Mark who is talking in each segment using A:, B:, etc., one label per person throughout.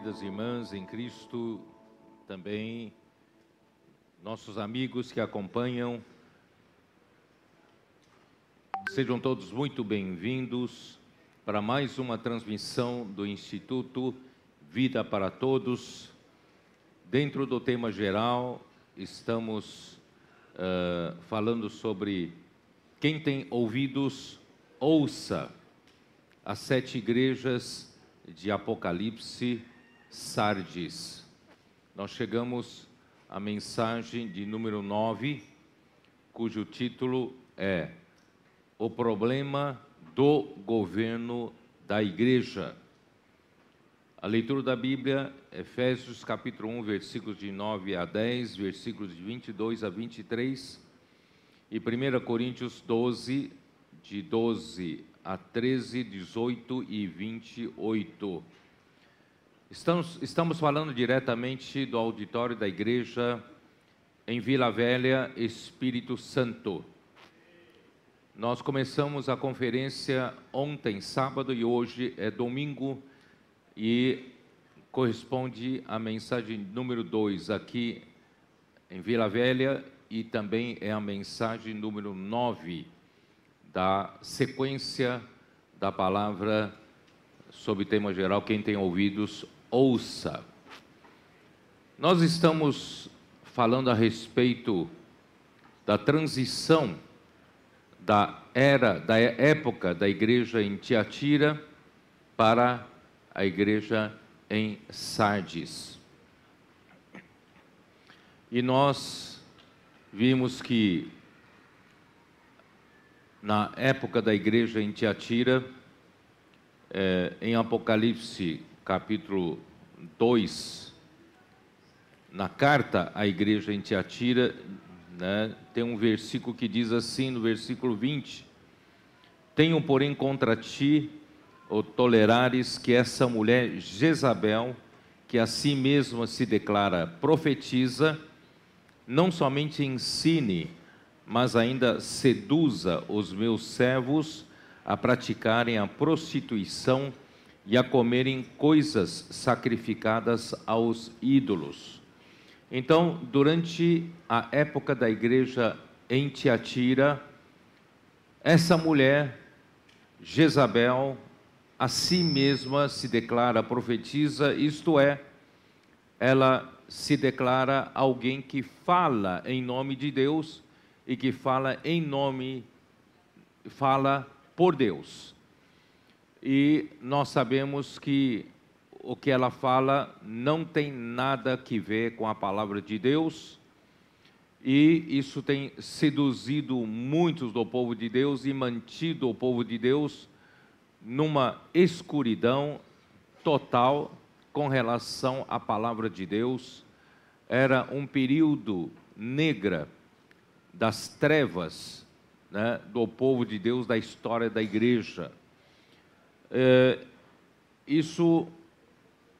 A: queridas irmãs em Cristo, também nossos amigos que acompanham. Sejam todos muito bem-vindos para mais uma transmissão do Instituto Vida para Todos. Dentro do tema geral, estamos uh, falando sobre quem tem ouvidos, ouça as sete igrejas de Apocalipse, Sardes. Nós chegamos à mensagem de número 9, cujo título é O problema do governo da igreja. A leitura da Bíblia, Efésios capítulo 1, versículos de 9 a 10, versículos de 22 a 23, e 1 Coríntios 12, de 12 a 13, 18 e 28. Estamos, estamos falando diretamente do auditório da igreja em Vila Velha, Espírito Santo. Nós começamos a conferência ontem, sábado, e hoje é domingo, e corresponde à mensagem número 2 aqui em Vila Velha, e também é a mensagem número 9 da sequência da palavra sobre tema geral. Quem tem ouvidos, ouça. Nós estamos falando a respeito da transição da era, da época da igreja em Tiatira para a igreja em Sardes. E nós vimos que na época da igreja em Tiatira, é, em Apocalipse capítulo 2, na carta à igreja em Tiatira, né, tem um versículo que diz assim, no versículo 20: Tenho, porém, contra ti, o tolerares que essa mulher Jezabel, que a si mesma se declara profetiza, não somente ensine, mas ainda seduza os meus servos a praticarem a prostituição e a comerem coisas sacrificadas aos ídolos. Então, durante a época da igreja em Tiatira, essa mulher, Jezabel, a si mesma se declara profetiza, isto é, ela se declara alguém que fala em nome de Deus e que fala em nome, fala por Deus. E nós sabemos que o que ela fala não tem nada que ver com a palavra de Deus, e isso tem seduzido muitos do povo de Deus e mantido o povo de Deus numa escuridão total com relação à palavra de Deus. Era um período negra das trevas né, do povo de Deus, da história da igreja. É, isso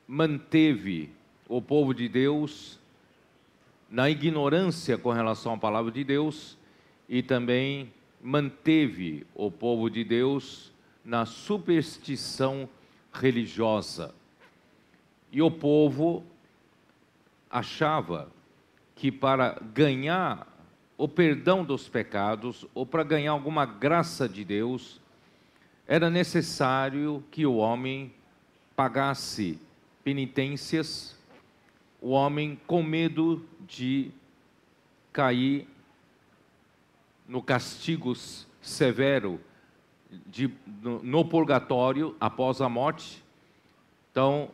A: manteve o povo de Deus na ignorância com relação à palavra de Deus e também manteve o povo de Deus na superstição religiosa. E o povo achava que para ganhar o perdão dos pecados ou para ganhar alguma graça de Deus, era necessário que o homem pagasse penitências, o homem com medo de cair no castigo severo de, no, no purgatório após a morte. Então,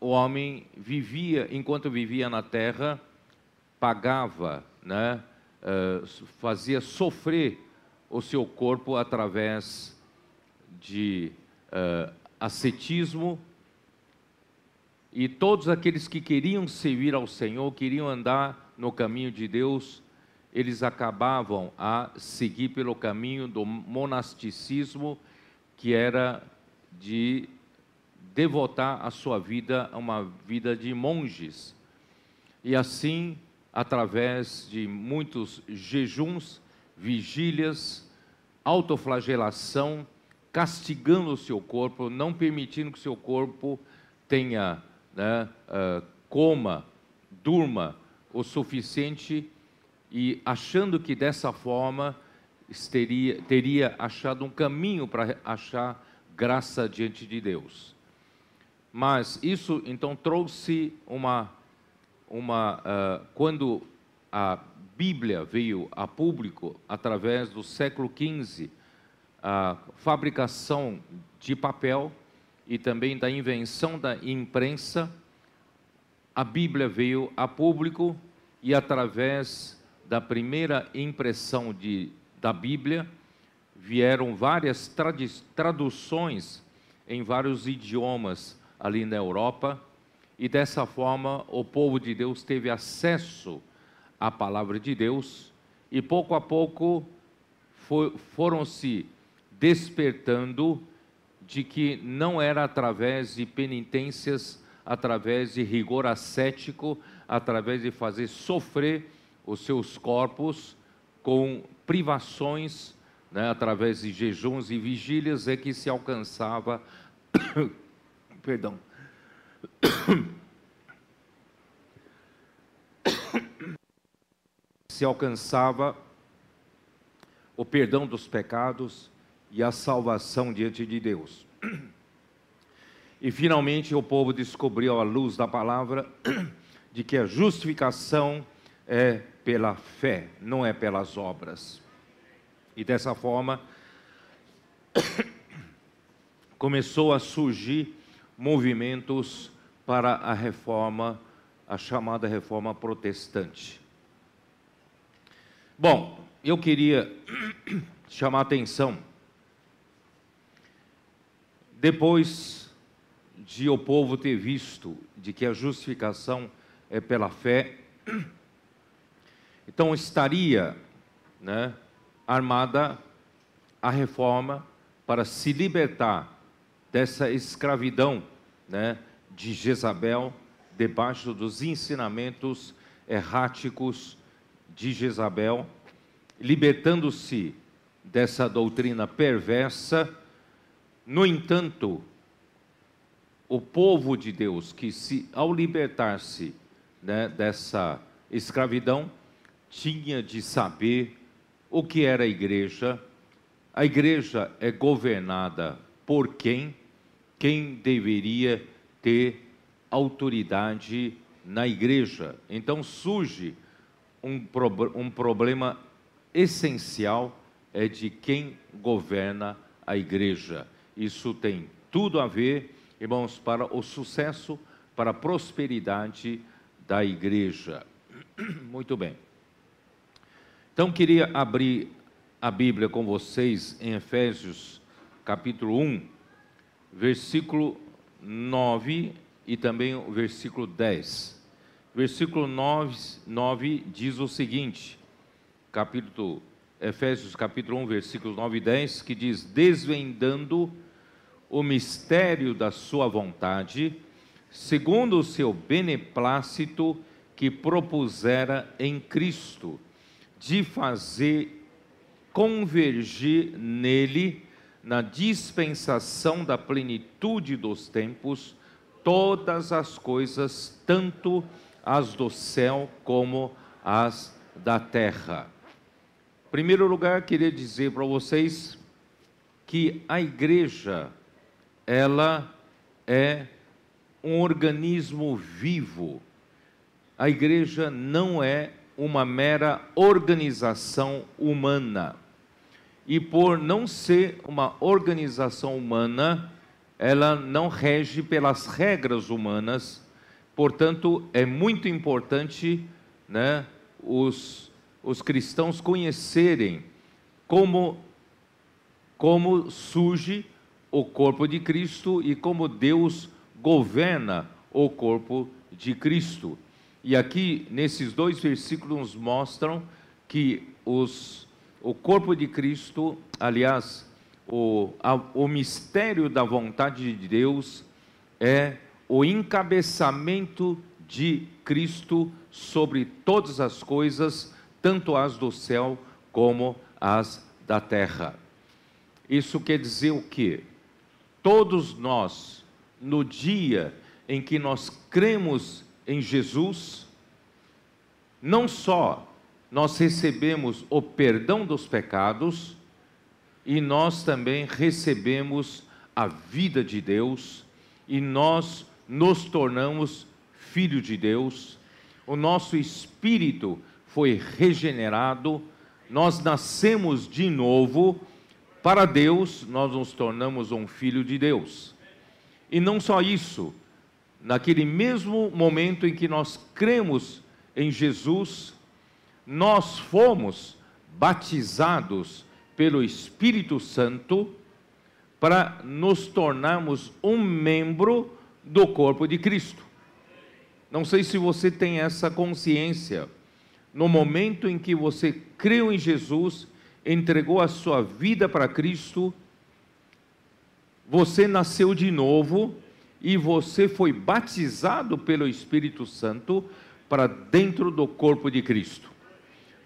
A: o homem vivia, enquanto vivia na terra, pagava, né? uh, fazia sofrer o seu corpo através de uh, ascetismo, e todos aqueles que queriam servir ao Senhor, queriam andar no caminho de Deus, eles acabavam a seguir pelo caminho do monasticismo, que era de devotar a sua vida a uma vida de monges. E assim através de muitos jejuns, vigílias, autoflagelação, castigando o seu corpo, não permitindo que o seu corpo tenha né, uh, coma, durma o suficiente e achando que dessa forma teria, teria achado um caminho para achar graça diante de Deus. Mas isso então trouxe uma, uma uh, quando a Bíblia veio a público através do século XV, a fabricação de papel e também da invenção da imprensa, a Bíblia veio a público e através da primeira impressão de, da Bíblia vieram várias traduções em vários idiomas ali na Europa e dessa forma o povo de Deus teve acesso à palavra de Deus e pouco a pouco foram se despertando de que não era através de penitências, através de rigor ascético, através de fazer sofrer os seus corpos com privações, né, através de jejuns e vigílias, é que se alcançava, perdão, se alcançava o perdão dos pecados e a salvação diante de Deus. E finalmente o povo descobriu à luz da palavra de que a justificação é pela fé, não é pelas obras. E dessa forma começou a surgir movimentos para a reforma, a chamada reforma protestante. Bom, eu queria chamar a atenção depois de o povo ter visto de que a justificação é pela fé, então estaria né, armada a reforma para se libertar dessa escravidão né, de Jezabel, debaixo dos ensinamentos erráticos de Jezabel, libertando-se dessa doutrina perversa no entanto, o povo de Deus, que se, ao libertar-se né, dessa escravidão, tinha de saber o que era a igreja. A igreja é governada por quem? Quem deveria ter autoridade na igreja. Então surge um, um problema essencial é de quem governa a igreja. Isso tem tudo a ver, irmãos, para o sucesso, para a prosperidade da igreja. Muito bem. Então, queria abrir a Bíblia com vocês em Efésios, capítulo 1, versículo 9 e também o versículo 10. Versículo 9, 9 diz o seguinte, capítulo Efésios capítulo 1, versículos 9 e 10, que diz: Desvendando o mistério da sua vontade, segundo o seu beneplácito que propusera em Cristo, de fazer convergir nele, na dispensação da plenitude dos tempos, todas as coisas, tanto as do céu como as da terra. Primeiro lugar, queria dizer para vocês que a igreja, ela é um organismo vivo. A igreja não é uma mera organização humana. E por não ser uma organização humana, ela não rege pelas regras humanas. Portanto, é muito importante né, os os cristãos conhecerem como, como surge o corpo de Cristo e como Deus governa o corpo de Cristo. E aqui, nesses dois versículos, mostram que os, o corpo de Cristo, aliás, o, a, o mistério da vontade de Deus é o encabeçamento de Cristo sobre todas as coisas, tanto as do céu como as da terra. Isso quer dizer o quê? Todos nós, no dia em que nós cremos em Jesus, não só nós recebemos o perdão dos pecados, e nós também recebemos a vida de Deus, e nós nos tornamos filho de Deus, o nosso espírito foi regenerado, nós nascemos de novo, para Deus nós nos tornamos um filho de Deus. E não só isso, naquele mesmo momento em que nós cremos em Jesus, nós fomos batizados pelo Espírito Santo para nos tornarmos um membro do corpo de Cristo. Não sei se você tem essa consciência. No momento em que você creu em Jesus, entregou a sua vida para Cristo, você nasceu de novo e você foi batizado pelo Espírito Santo para dentro do corpo de Cristo.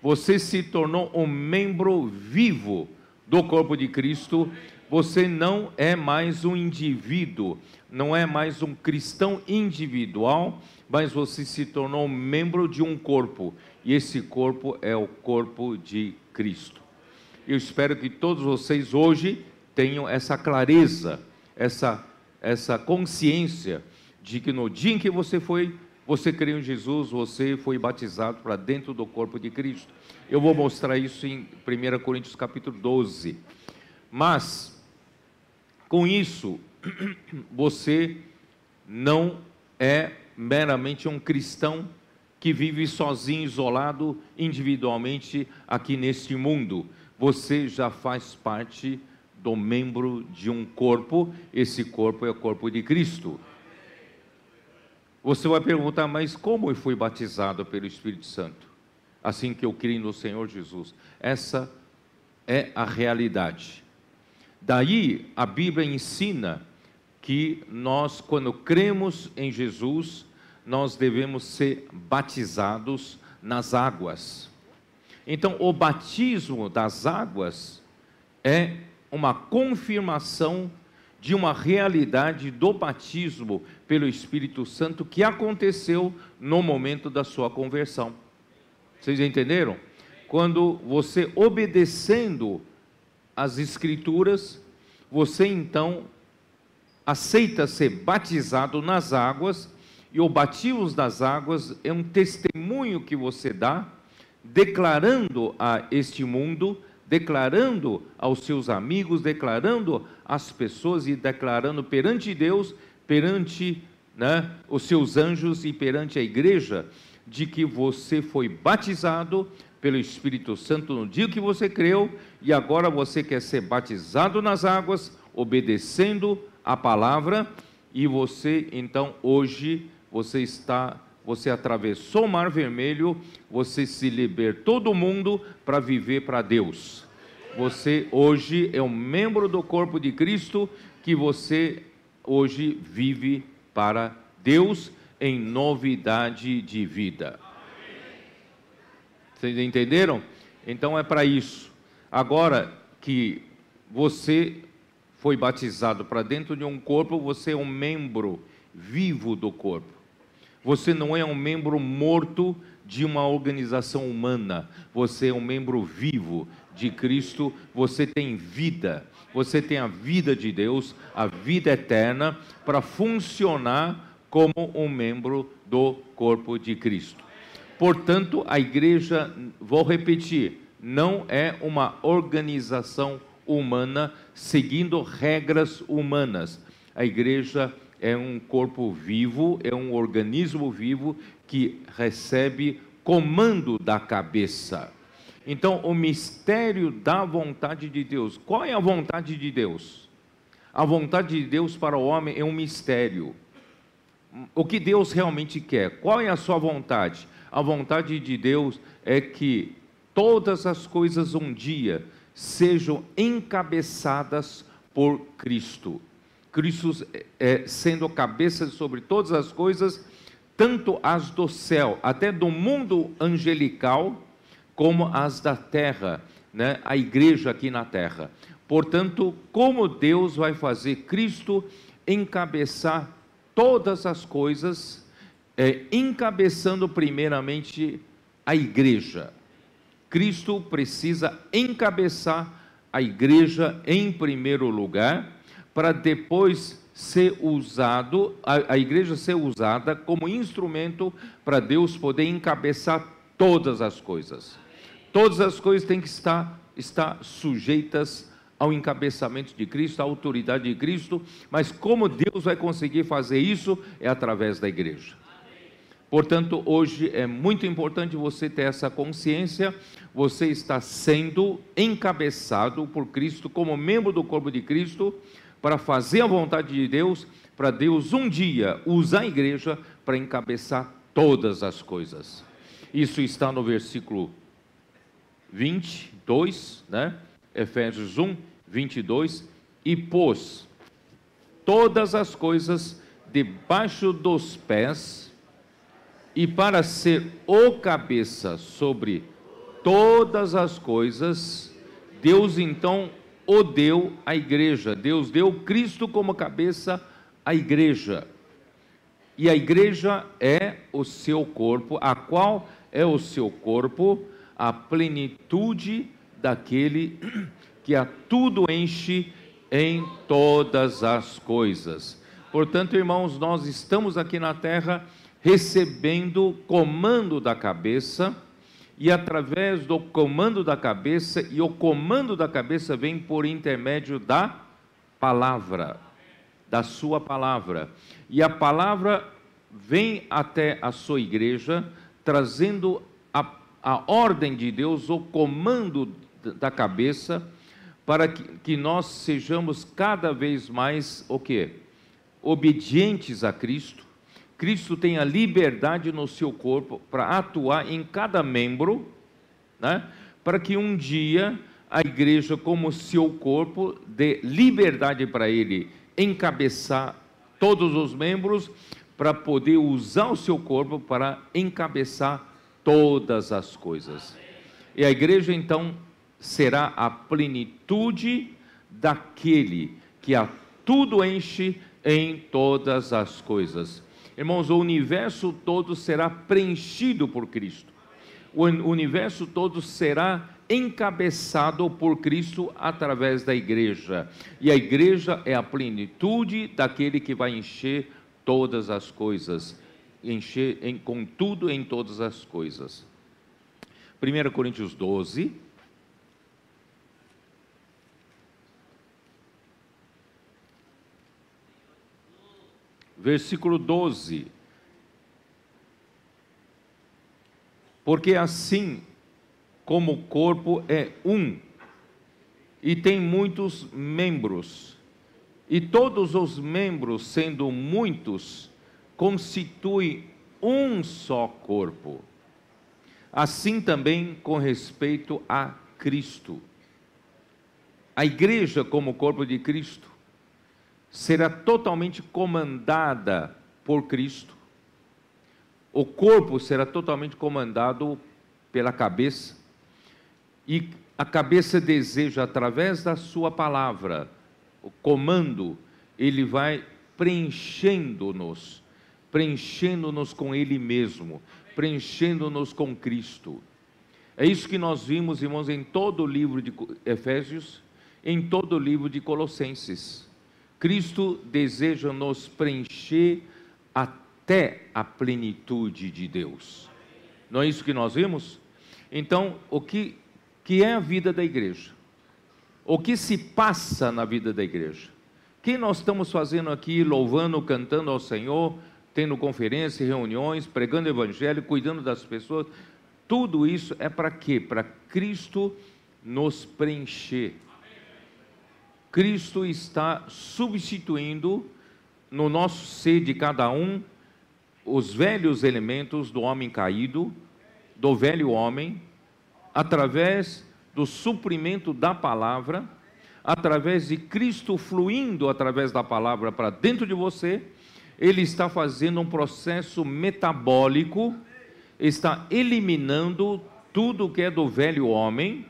A: Você se tornou um membro vivo do corpo de Cristo. Você não é mais um indivíduo, não é mais um cristão individual, mas você se tornou membro de um corpo, e esse corpo é o corpo de Cristo. Eu espero que todos vocês hoje tenham essa clareza, essa essa consciência de que no dia em que você foi, você creu em Jesus, você foi batizado para dentro do corpo de Cristo. Eu vou mostrar isso em 1 Coríntios capítulo 12. Mas, com isso, você não é meramente um cristão que vive sozinho, isolado, individualmente aqui neste mundo. Você já faz parte do membro de um corpo, esse corpo é o corpo de Cristo. Você vai perguntar, mas como eu fui batizado pelo Espírito Santo? Assim que eu criei no Senhor Jesus. Essa é a realidade. Daí a Bíblia ensina que nós, quando cremos em Jesus, nós devemos ser batizados nas águas. Então, o batismo das águas é uma confirmação de uma realidade do batismo pelo Espírito Santo que aconteceu no momento da sua conversão. Vocês entenderam? Quando você obedecendo as Escrituras, você então aceita ser batizado nas águas, e o batismo das águas é um testemunho que você dá, declarando a este mundo declarando aos seus amigos, declarando às pessoas e declarando perante Deus, perante né, os seus anjos e perante a igreja, de que você foi batizado pelo Espírito Santo no dia que você creu e agora você quer ser batizado nas águas, obedecendo a palavra, e você então hoje você está você atravessou o Mar Vermelho, você se libertou do mundo para viver para Deus. Você hoje é um membro do corpo de Cristo que você hoje vive para Deus em novidade de vida. Vocês entenderam? Então é para isso. Agora que você foi batizado para dentro de um corpo, você é um membro vivo do corpo. Você não é um membro morto de uma organização humana. Você é um membro vivo de Cristo. Você tem vida. Você tem a vida de Deus, a vida eterna, para funcionar como um membro do corpo de Cristo. Portanto, a igreja, vou repetir, não é uma organização humana seguindo regras humanas. A igreja é um corpo vivo, é um organismo vivo que recebe comando da cabeça. Então, o mistério da vontade de Deus. Qual é a vontade de Deus? A vontade de Deus para o homem é um mistério. O que Deus realmente quer? Qual é a sua vontade? A vontade de Deus é que todas as coisas um dia sejam encabeçadas por Cristo. Cristo é, sendo cabeça sobre todas as coisas, tanto as do céu, até do mundo angelical, como as da terra, né? a igreja aqui na terra. Portanto, como Deus vai fazer Cristo encabeçar todas as coisas, é, encabeçando primeiramente a igreja. Cristo precisa encabeçar a igreja em primeiro lugar, para depois ser usado, a, a igreja ser usada como instrumento para Deus poder encabeçar todas as coisas. Todas as coisas têm que estar, estar sujeitas ao encabeçamento de Cristo, à autoridade de Cristo, mas como Deus vai conseguir fazer isso é através da igreja. Portanto, hoje é muito importante você ter essa consciência. Você está sendo encabeçado por Cristo como membro do corpo de Cristo para fazer a vontade de Deus, para Deus um dia usar a igreja para encabeçar todas as coisas. Isso está no versículo 22, né? Efésios 1, 22, e pôs todas as coisas debaixo dos pés, e para ser o cabeça sobre todas as coisas, Deus então o deu à igreja. Deus deu Cristo como cabeça à igreja. E a igreja é o seu corpo, a qual é o seu corpo, a plenitude daquele que a tudo enche em todas as coisas. Portanto, irmãos, nós estamos aqui na terra recebendo comando da cabeça e através do comando da cabeça, e o comando da cabeça vem por intermédio da palavra, da sua palavra. E a palavra vem até a sua igreja, trazendo a, a ordem de Deus, o comando da cabeça, para que, que nós sejamos cada vez mais o quê? Obedientes a Cristo, Cristo tem a liberdade no seu corpo para atuar em cada membro, né? para que um dia a igreja, como seu corpo, dê liberdade para ele encabeçar todos os membros, para poder usar o seu corpo para encabeçar todas as coisas. E a igreja então será a plenitude daquele que a tudo enche em todas as coisas. Irmãos, o universo todo será preenchido por Cristo. O universo todo será encabeçado por Cristo através da igreja. E a igreja é a plenitude daquele que vai encher todas as coisas, encher em, com tudo em todas as coisas. 1 Coríntios 12, versículo 12. Porque assim como o corpo é um e tem muitos membros, e todos os membros, sendo muitos, constituem um só corpo. Assim também com respeito a Cristo. A igreja, como corpo de Cristo, será totalmente comandada por Cristo. O corpo será totalmente comandado pela cabeça. E a cabeça deseja, através da sua palavra, o comando, ele vai preenchendo-nos, preenchendo-nos com Ele mesmo, preenchendo-nos com Cristo. É isso que nós vimos, irmãos, em todo o livro de Efésios, em todo o livro de Colossenses. Cristo deseja nos preencher até a plenitude de Deus. Não é isso que nós vimos? Então, o que, que é a vida da igreja? O que se passa na vida da igreja? O que nós estamos fazendo aqui, louvando, cantando ao Senhor, tendo conferências, reuniões, pregando o evangelho, cuidando das pessoas? Tudo isso é para quê? Para Cristo nos preencher Cristo está substituindo no nosso ser de cada um os velhos elementos do homem caído, do velho homem, através do suprimento da palavra, através de Cristo fluindo através da palavra para dentro de você, ele está fazendo um processo metabólico, está eliminando tudo que é do velho homem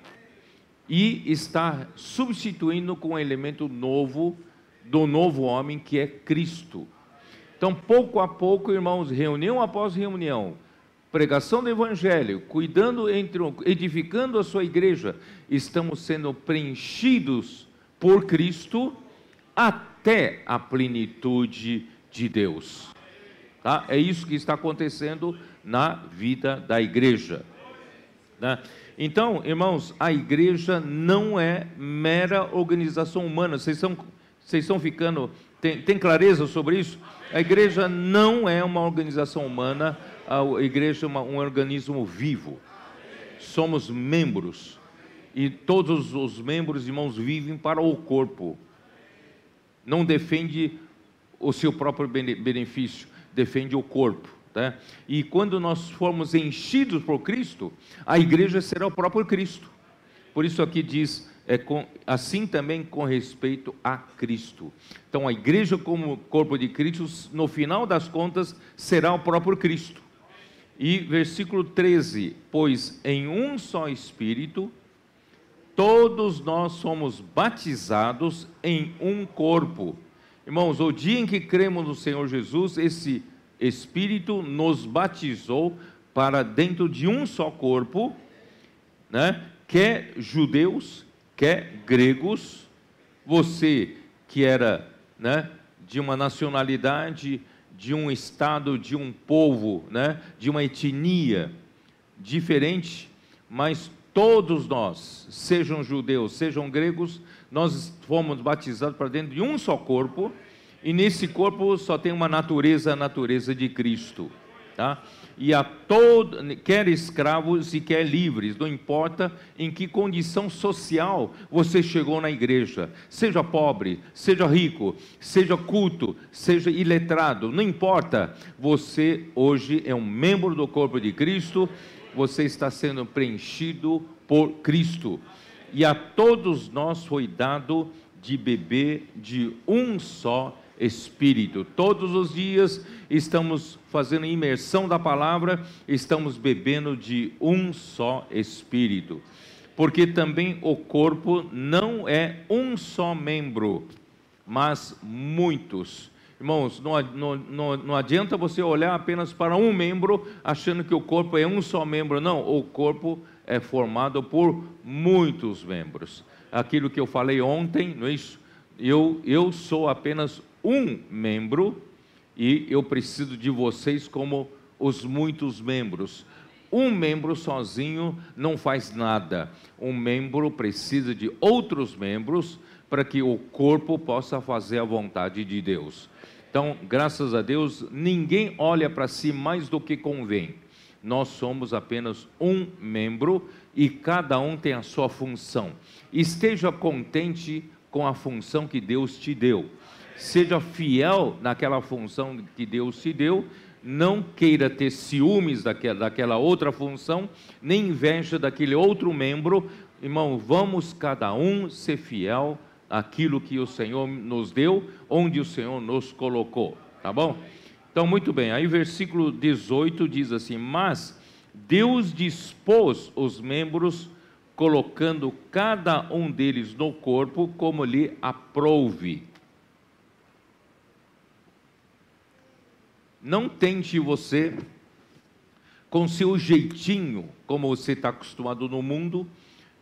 A: e está substituindo com um elemento novo do novo homem que é Cristo. Então, pouco a pouco, irmãos, reunião após reunião, pregação do evangelho, cuidando entre edificando a sua igreja, estamos sendo preenchidos por Cristo até a plenitude de Deus. Tá? É isso que está acontecendo na vida da igreja. Né? Então, irmãos, a igreja não é mera organização humana. Vocês estão, vocês estão ficando. Tem, tem clareza sobre isso? A igreja não é uma organização humana, a igreja é uma, um organismo vivo. Somos membros. E todos os membros, irmãos, vivem para o corpo. Não defende o seu próprio benefício, defende o corpo. Tá? E quando nós formos enchidos por Cristo, a igreja será o próprio Cristo. Por isso aqui diz, é com, assim também com respeito a Cristo. Então a igreja como corpo de Cristo, no final das contas, será o próprio Cristo. E versículo 13, pois em um só Espírito, todos nós somos batizados em um corpo. Irmãos, o dia em que cremos no Senhor Jesus, esse Espírito nos batizou para dentro de um só corpo, né? quer judeus, quer gregos, você que era né, de uma nacionalidade, de um estado, de um povo, né, de uma etnia diferente, mas todos nós, sejam judeus, sejam gregos, nós fomos batizados para dentro de um só corpo, e nesse corpo só tem uma natureza, a natureza de Cristo. Tá? E a todo, quer escravos e quer livres, não importa em que condição social você chegou na igreja, seja pobre, seja rico, seja culto, seja iletrado, não importa, você hoje é um membro do corpo de Cristo, você está sendo preenchido por Cristo, e a todos nós foi dado de beber de um só Espírito. Todos os dias estamos fazendo imersão da palavra, estamos bebendo de um só Espírito. Porque também o corpo não é um só membro, mas muitos. Irmãos, não, não, não adianta você olhar apenas para um membro achando que o corpo é um só membro. Não, o corpo é formado por muitos membros. Aquilo que eu falei ontem, não é isso? Eu, eu sou apenas um membro e eu preciso de vocês como os muitos membros. Um membro sozinho não faz nada. Um membro precisa de outros membros para que o corpo possa fazer a vontade de Deus. Então, graças a Deus, ninguém olha para si mais do que convém. Nós somos apenas um membro e cada um tem a sua função. Esteja contente com a função que Deus te deu seja fiel naquela função que Deus te deu, não queira ter ciúmes daquela, daquela outra função, nem inveja daquele outro membro. Irmão, vamos cada um ser fiel àquilo que o Senhor nos deu, onde o Senhor nos colocou, tá bom? Então, muito bem, aí versículo 18 diz assim: Mas Deus dispôs os membros, colocando cada um deles no corpo como lhe aprouve. Não tente você, com seu jeitinho, como você está acostumado no mundo,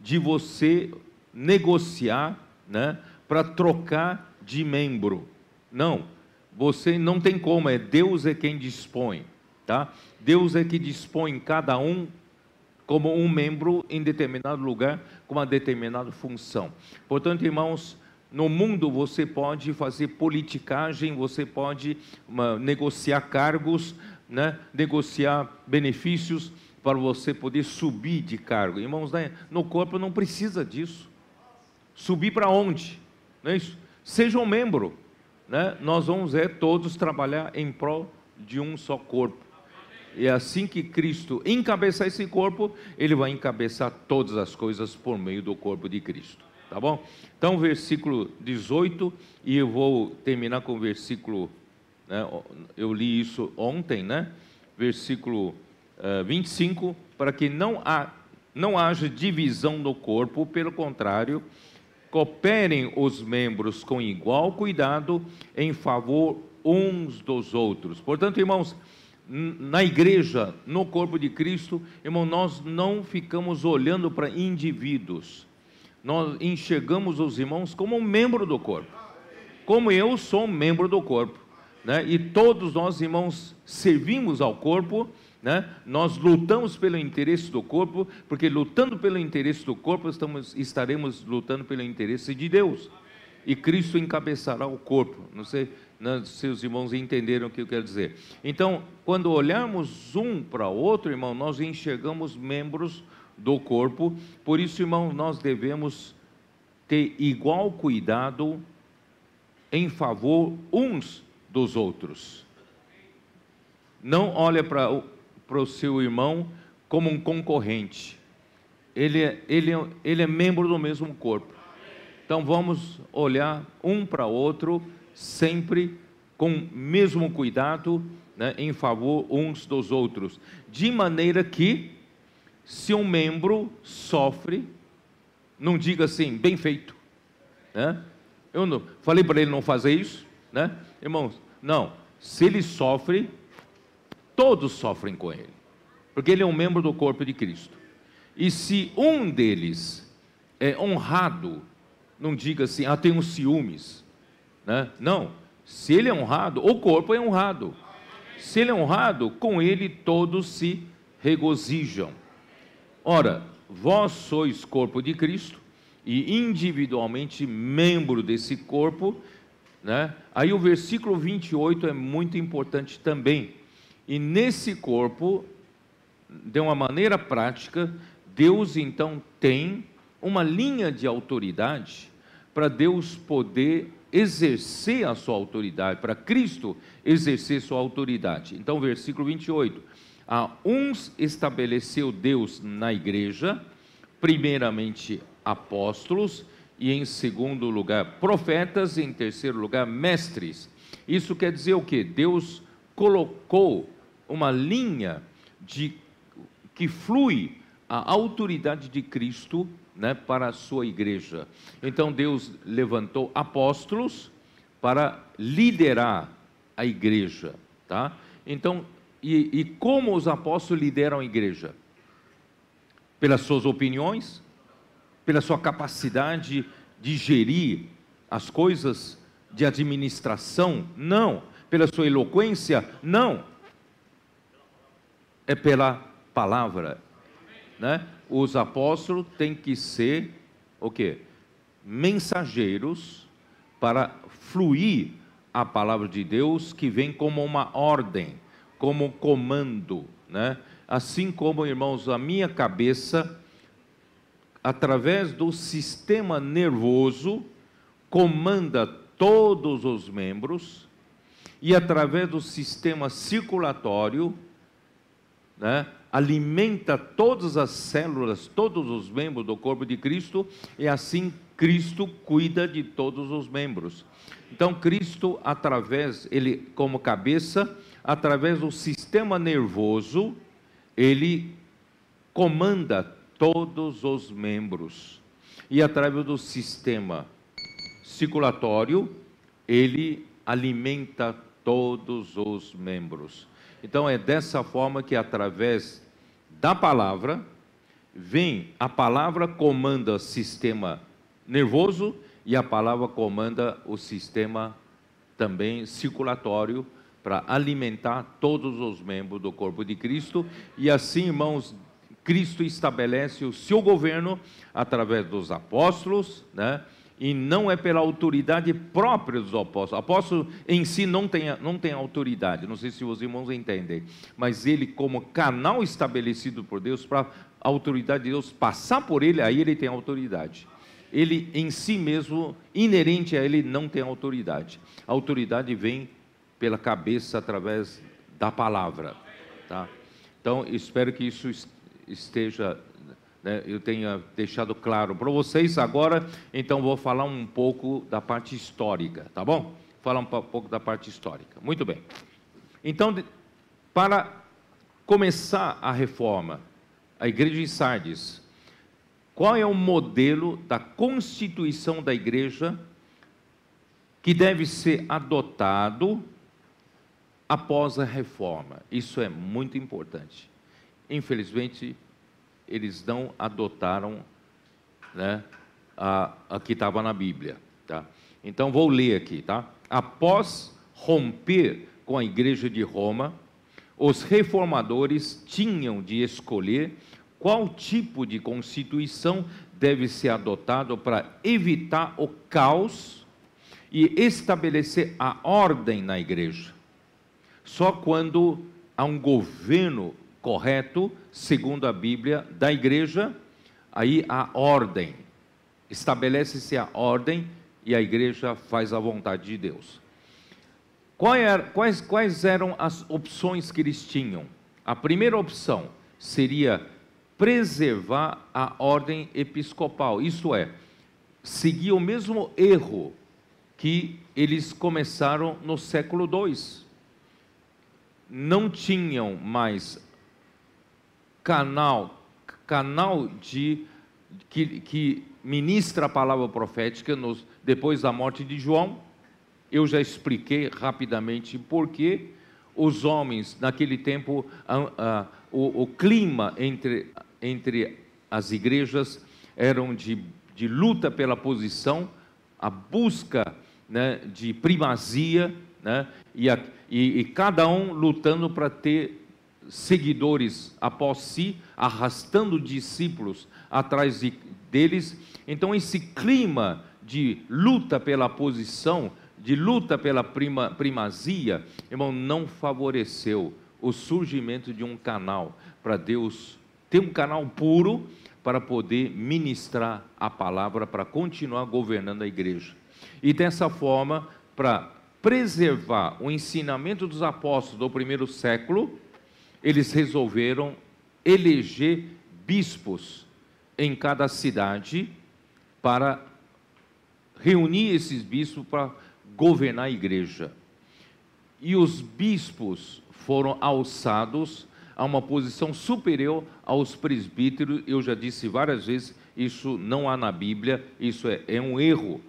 A: de você negociar, né, para trocar de membro. Não, você não tem como, é Deus é quem dispõe, tá? Deus é que dispõe cada um como um membro em determinado lugar, com uma determinada função. Portanto, irmãos, no mundo você pode fazer politicagem, você pode uma, negociar cargos, né? negociar benefícios para você poder subir de cargo. Irmãos, né? no corpo não precisa disso. Subir para onde? Não é isso? Seja um membro. Né? Nós vamos é, todos trabalhar em prol de um só corpo. E é assim que Cristo encabeçar esse corpo, ele vai encabeçar todas as coisas por meio do corpo de Cristo tá bom? Então, versículo 18, e eu vou terminar com o versículo, né, eu li isso ontem, né? Versículo uh, eh, 25, para que não, há, não haja divisão no corpo, pelo contrário, cooperem os membros com igual cuidado em favor uns dos outros. Portanto, irmãos, na igreja, no corpo de Cristo, irmão, nós não ficamos olhando para indivíduos. Nós enxergamos os irmãos como um membro do corpo. Como eu sou um membro do corpo, né? E todos nós, irmãos, servimos ao corpo, né? Nós lutamos pelo interesse do corpo, porque lutando pelo interesse do corpo, estamos, estaremos lutando pelo interesse de Deus. E Cristo encabeçará o corpo. Não sei né, se os irmãos entenderam o que eu quero dizer. Então, quando olharmos um para o outro, irmão, nós enxergamos membros do corpo. Por isso, irmão, nós devemos ter igual cuidado em favor uns dos outros. Não olha para o seu irmão como um concorrente. Ele é, ele, é, ele é membro do mesmo corpo. Então vamos olhar um para outro sempre com o mesmo cuidado né, em favor uns dos outros, de maneira que, se um membro sofre, não diga assim, bem feito. Né? Eu não, falei para ele não fazer isso, né? irmãos, não, se ele sofre, todos sofrem com ele, porque ele é um membro do corpo de Cristo. E se um deles é honrado, não diga assim, ah, tenho ciúmes, né? não, se ele é honrado, o corpo é honrado. Se ele é honrado, com ele todos se regozijam. Ora, vós sois corpo de Cristo e individualmente membro desse corpo, né? Aí o versículo 28 é muito importante também. E nesse corpo, de uma maneira prática, Deus então tem uma linha de autoridade para Deus poder exercer a sua autoridade, para Cristo exercer sua autoridade. Então, versículo 28. A uns estabeleceu Deus na igreja, primeiramente apóstolos, e em segundo lugar profetas, e em terceiro lugar mestres. Isso quer dizer o que? Deus colocou uma linha de que flui a autoridade de Cristo né, para a sua igreja. Então Deus levantou apóstolos para liderar a igreja, tá? Então, e, e como os apóstolos lideram a igreja? Pelas suas opiniões, pela sua capacidade de gerir as coisas de administração? Não. Pela sua eloquência? Não. É pela palavra, né? os apóstolos têm que ser o quê? Mensageiros para fluir a palavra de Deus que vem como uma ordem, como comando, né? Assim como, irmãos, a minha cabeça através do sistema nervoso comanda todos os membros e através do sistema circulatório, né? alimenta todas as células, todos os membros do corpo de Cristo, e assim Cristo cuida de todos os membros. Então, Cristo, através, ele como cabeça, através do sistema nervoso, ele comanda todos os membros. E através do sistema circulatório, ele alimenta todos os membros. Então é dessa forma que através da palavra, vem a palavra comanda o sistema nervoso e a palavra comanda o sistema também circulatório para alimentar todos os membros do corpo de Cristo e assim, irmãos, Cristo estabelece o seu governo através dos apóstolos, né? e não é pela autoridade própria dos apóstolos. Apóstolo em si não tem, não tem autoridade, não sei se os irmãos entendem, mas ele, como canal estabelecido por Deus, para a autoridade de Deus passar por ele, aí ele tem autoridade. Ele em si mesmo, inerente a ele, não tem autoridade. A autoridade vem pela cabeça através da palavra. Tá? Então, espero que isso esteja né, eu tenha deixado claro para vocês. Agora, então, vou falar um pouco da parte histórica, tá bom? Falar um pouco da parte histórica. Muito bem. Então, para começar a reforma, a igreja de Sardes, qual é o modelo da constituição da igreja que deve ser adotado após a reforma. Isso é muito importante. Infelizmente, eles não adotaram né, a, a que estava na Bíblia. Tá? Então, vou ler aqui. Tá? Após romper com a igreja de Roma, os reformadores tinham de escolher qual tipo de constituição deve ser adotado para evitar o caos e estabelecer a ordem na igreja. Só quando há um governo correto, segundo a Bíblia, da igreja, aí há ordem. Estabelece-se a ordem e a igreja faz a vontade de Deus. Quais, quais eram as opções que eles tinham? A primeira opção seria preservar a ordem episcopal, isto é, seguir o mesmo erro que eles começaram no século II. Não tinham mais canal, canal de que, que ministra a palavra profética nos, depois da morte de João. Eu já expliquei rapidamente por que os homens, naquele tempo, a, a, o, o, clima entre, entre as igrejas eram de, de luta pela posição, a busca né, de primazia, né, e, a, e, e cada um lutando para ter seguidores após si, arrastando discípulos atrás de, deles. Então, esse clima de luta pela posição, de luta pela prima, primazia, irmão, não favoreceu o surgimento de um canal para Deus ter um canal puro para poder ministrar a palavra, para continuar governando a igreja. E dessa forma, para preservar o ensinamento dos apóstolos do primeiro século, eles resolveram eleger bispos em cada cidade para reunir esses bispos para governar a igreja. E os bispos foram alçados a uma posição superior aos presbíteros. Eu já disse várias vezes, isso não há na Bíblia, isso é, é um erro.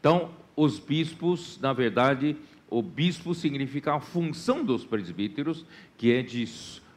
A: Então, os bispos, na verdade, o bispo significa a função dos presbíteros, que é de,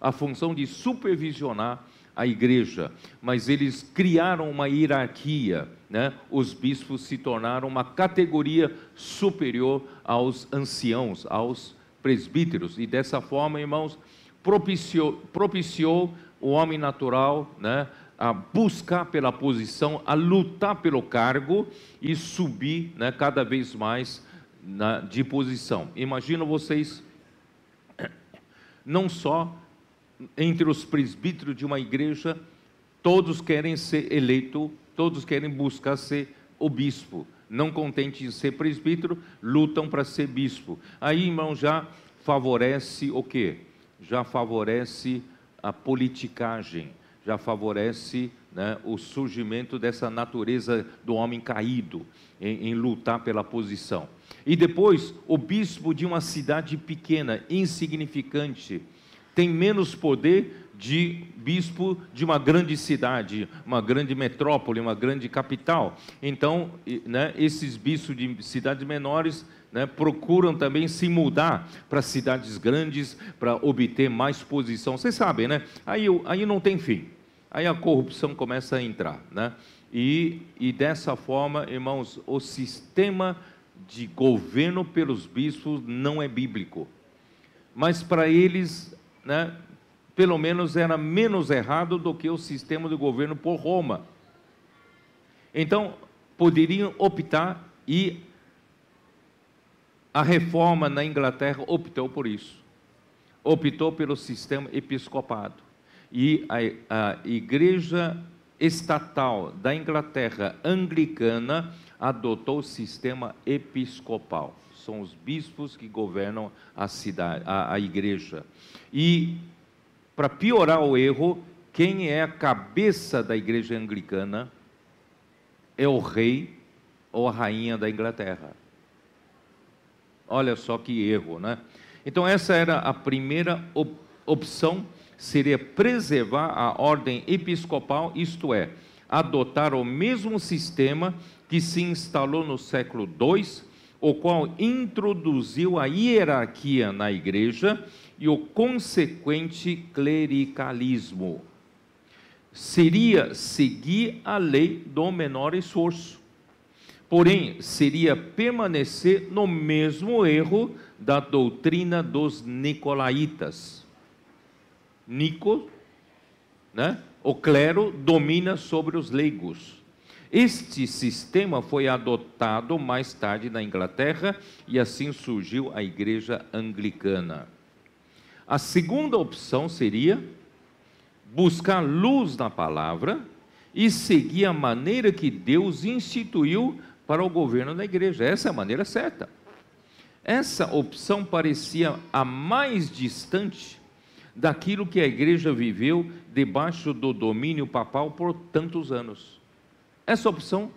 A: a função de supervisionar a igreja, mas eles criaram uma hierarquia, né? os bispos se tornaram uma categoria superior aos anciãos, aos presbíteros, e dessa forma, irmãos, propiciou, propiciou o homem natural né? A buscar pela posição, a lutar pelo cargo e subir né? cada vez mais na, de posição. Imagino vocês, não só entre os presbíteros de uma igreja, todos querem ser eleito, todos querem buscar ser o bispo. Não contente em ser presbítero, lutam para ser bispo. Aí, irmão, já favorece o quê? Já favorece a politicagem, já favorece né, o surgimento dessa natureza do homem caído em, em lutar pela posição. E depois, o bispo de uma cidade pequena, insignificante, tem menos poder de bispo de uma grande cidade, uma grande metrópole, uma grande capital. Então, né, esses bispos de cidades menores né, procuram também se mudar para cidades grandes para obter mais posição. Vocês sabem, né? Aí, aí não tem fim. Aí a corrupção começa a entrar, né? E, e dessa forma, irmãos, o sistema de governo pelos bispos não é bíblico. Mas para eles, né, pelo menos era menos errado do que o sistema de governo por Roma. Então, poderiam optar e a reforma na Inglaterra optou por isso. Optou pelo sistema episcopado. E a, a igreja estatal da Inglaterra anglicana adotou o sistema episcopal. São os bispos que governam a cidade, a, a igreja. E para piorar o erro, quem é a cabeça da igreja anglicana é o rei ou a rainha da Inglaterra. Olha só que erro, né? Então essa era a primeira op opção, seria preservar a ordem episcopal, isto é, adotar o mesmo sistema que se instalou no século II, o qual introduziu a hierarquia na igreja e o consequente clericalismo. Seria seguir a lei do menor esforço. Porém, seria permanecer no mesmo erro da doutrina dos nicolaítas. Nico, né? o clero domina sobre os leigos. Este sistema foi adotado mais tarde na Inglaterra e assim surgiu a igreja anglicana. A segunda opção seria buscar luz na palavra e seguir a maneira que Deus instituiu para o governo da igreja. Essa é a maneira certa. Essa opção parecia a mais distante daquilo que a igreja viveu debaixo do domínio papal por tantos anos. Essa opção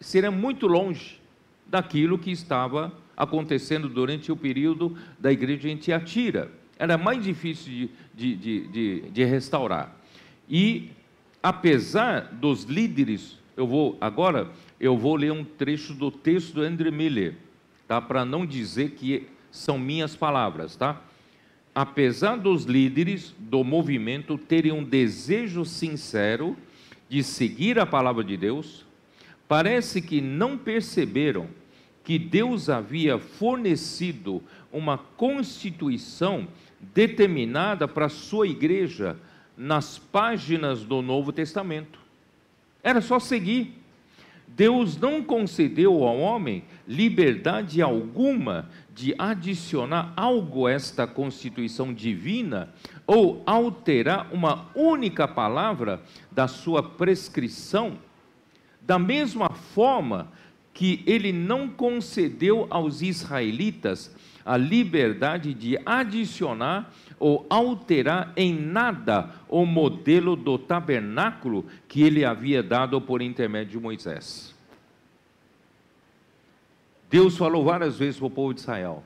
A: seria muito longe daquilo que estava acontecendo durante o período da igreja em Tiatira. Era mais difícil de, de, de, de restaurar. E, apesar dos líderes, eu vou agora, eu vou ler um trecho do texto do André Miller, tá? para não dizer que são minhas palavras, tá? Apesar dos líderes do movimento terem um desejo sincero de seguir a palavra de Deus, parece que não perceberam que Deus havia fornecido uma constituição determinada para a sua igreja nas páginas do Novo Testamento. Era só seguir. Deus não concedeu ao homem liberdade alguma de adicionar algo a esta constituição divina ou alterar uma única palavra da sua prescrição, da mesma forma que ele não concedeu aos israelitas a liberdade de adicionar ou alterar em nada o modelo do tabernáculo que ele havia dado por intermédio de Moisés. Deus falou várias vezes para o povo de Israel: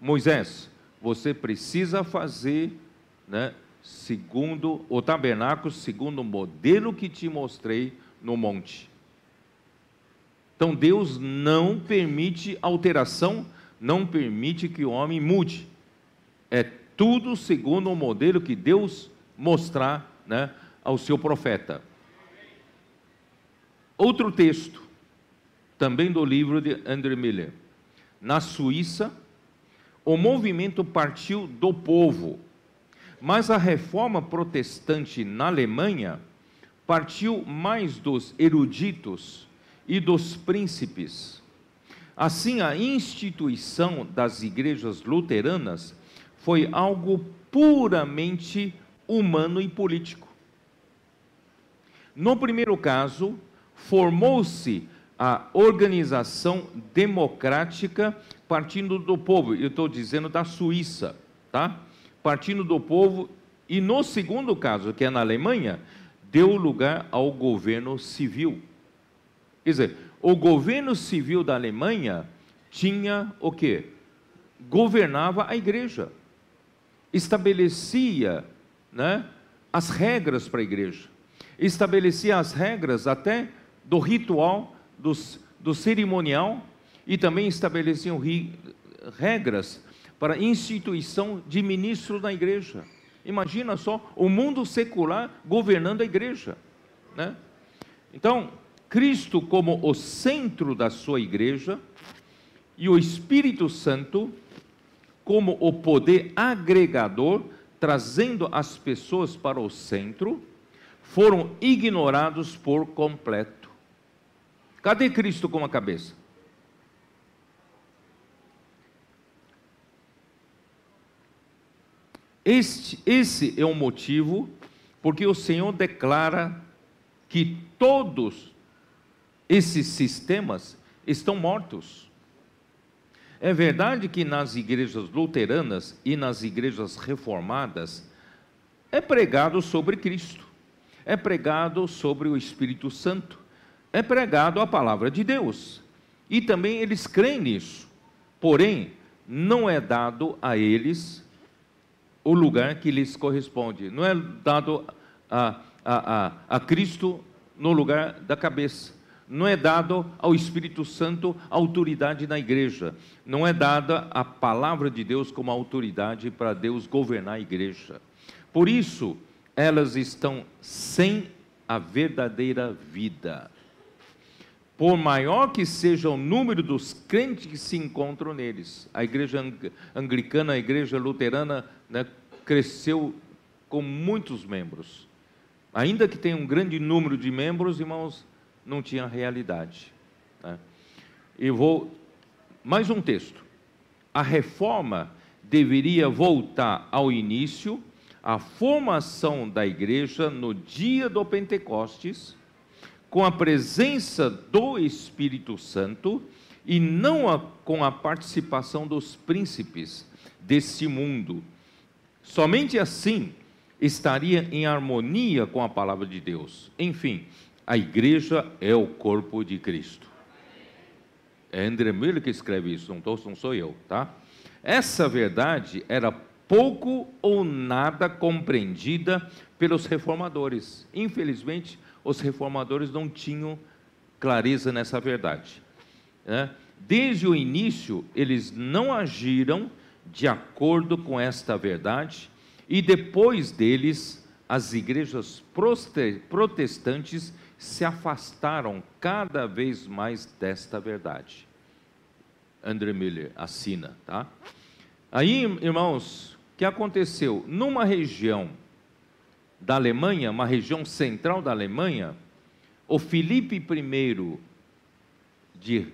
A: Moisés, você precisa fazer, né, segundo o tabernáculo, segundo o modelo que te mostrei no monte. Então Deus não permite alteração, não permite que o homem mude. É tudo segundo o modelo que Deus mostrar né, ao seu profeta. Outro texto, também do livro de André Miller. Na Suíça, o movimento partiu do povo, mas a reforma protestante na Alemanha partiu mais dos eruditos e dos príncipes. Assim, a instituição das igrejas luteranas foi algo puramente humano e político. No primeiro caso, formou-se a organização democrática partindo do povo. Eu estou dizendo da Suíça, tá? Partindo do povo. E no segundo caso, que é na Alemanha, deu lugar ao governo civil. Quer dizer, o governo civil da Alemanha tinha o quê? Governava a igreja. Estabelecia, né, as regras para a igreja. Estabelecia as regras até do ritual dos, do cerimonial e também estabeleciam ri, regras para instituição de ministro na igreja. Imagina só o mundo secular governando a igreja, né? Então, Cristo como o centro da sua igreja e o Espírito Santo como o poder agregador, trazendo as pessoas para o centro, foram ignorados por completo. Cadê Cristo como a cabeça? Este, esse é o motivo porque o Senhor declara que todos esses sistemas estão mortos. É verdade que nas igrejas luteranas e nas igrejas reformadas é pregado sobre Cristo, é pregado sobre o Espírito Santo, é pregado a palavra de Deus. E também eles creem nisso. Porém, não é dado a eles o lugar que lhes corresponde. Não é dado a, a, a, a Cristo no lugar da cabeça. Não é dado ao Espírito Santo autoridade na igreja, não é dada a palavra de Deus como autoridade para Deus governar a igreja. Por isso, elas estão sem a verdadeira vida. Por maior que seja o número dos crentes que se encontram neles, a igreja anglicana, a igreja luterana né, cresceu com muitos membros. Ainda que tenha um grande número de membros, irmãos, não tinha realidade. Né? E vou. Mais um texto. A reforma deveria voltar ao início, à formação da igreja no dia do Pentecostes, com a presença do Espírito Santo e não a, com a participação dos príncipes desse mundo. Somente assim estaria em harmonia com a palavra de Deus. Enfim, a igreja é o corpo de Cristo. É André Miller que escreve isso, não, tô, não sou eu, tá? Essa verdade era pouco ou nada compreendida pelos reformadores. Infelizmente, os reformadores não tinham clareza nessa verdade. Né? Desde o início, eles não agiram de acordo com esta verdade, e depois deles, as igrejas protestantes se afastaram cada vez mais desta verdade. André Miller assina, tá? Aí, irmãos, o que aconteceu? Numa região da Alemanha, uma região central da Alemanha, o Filipe I de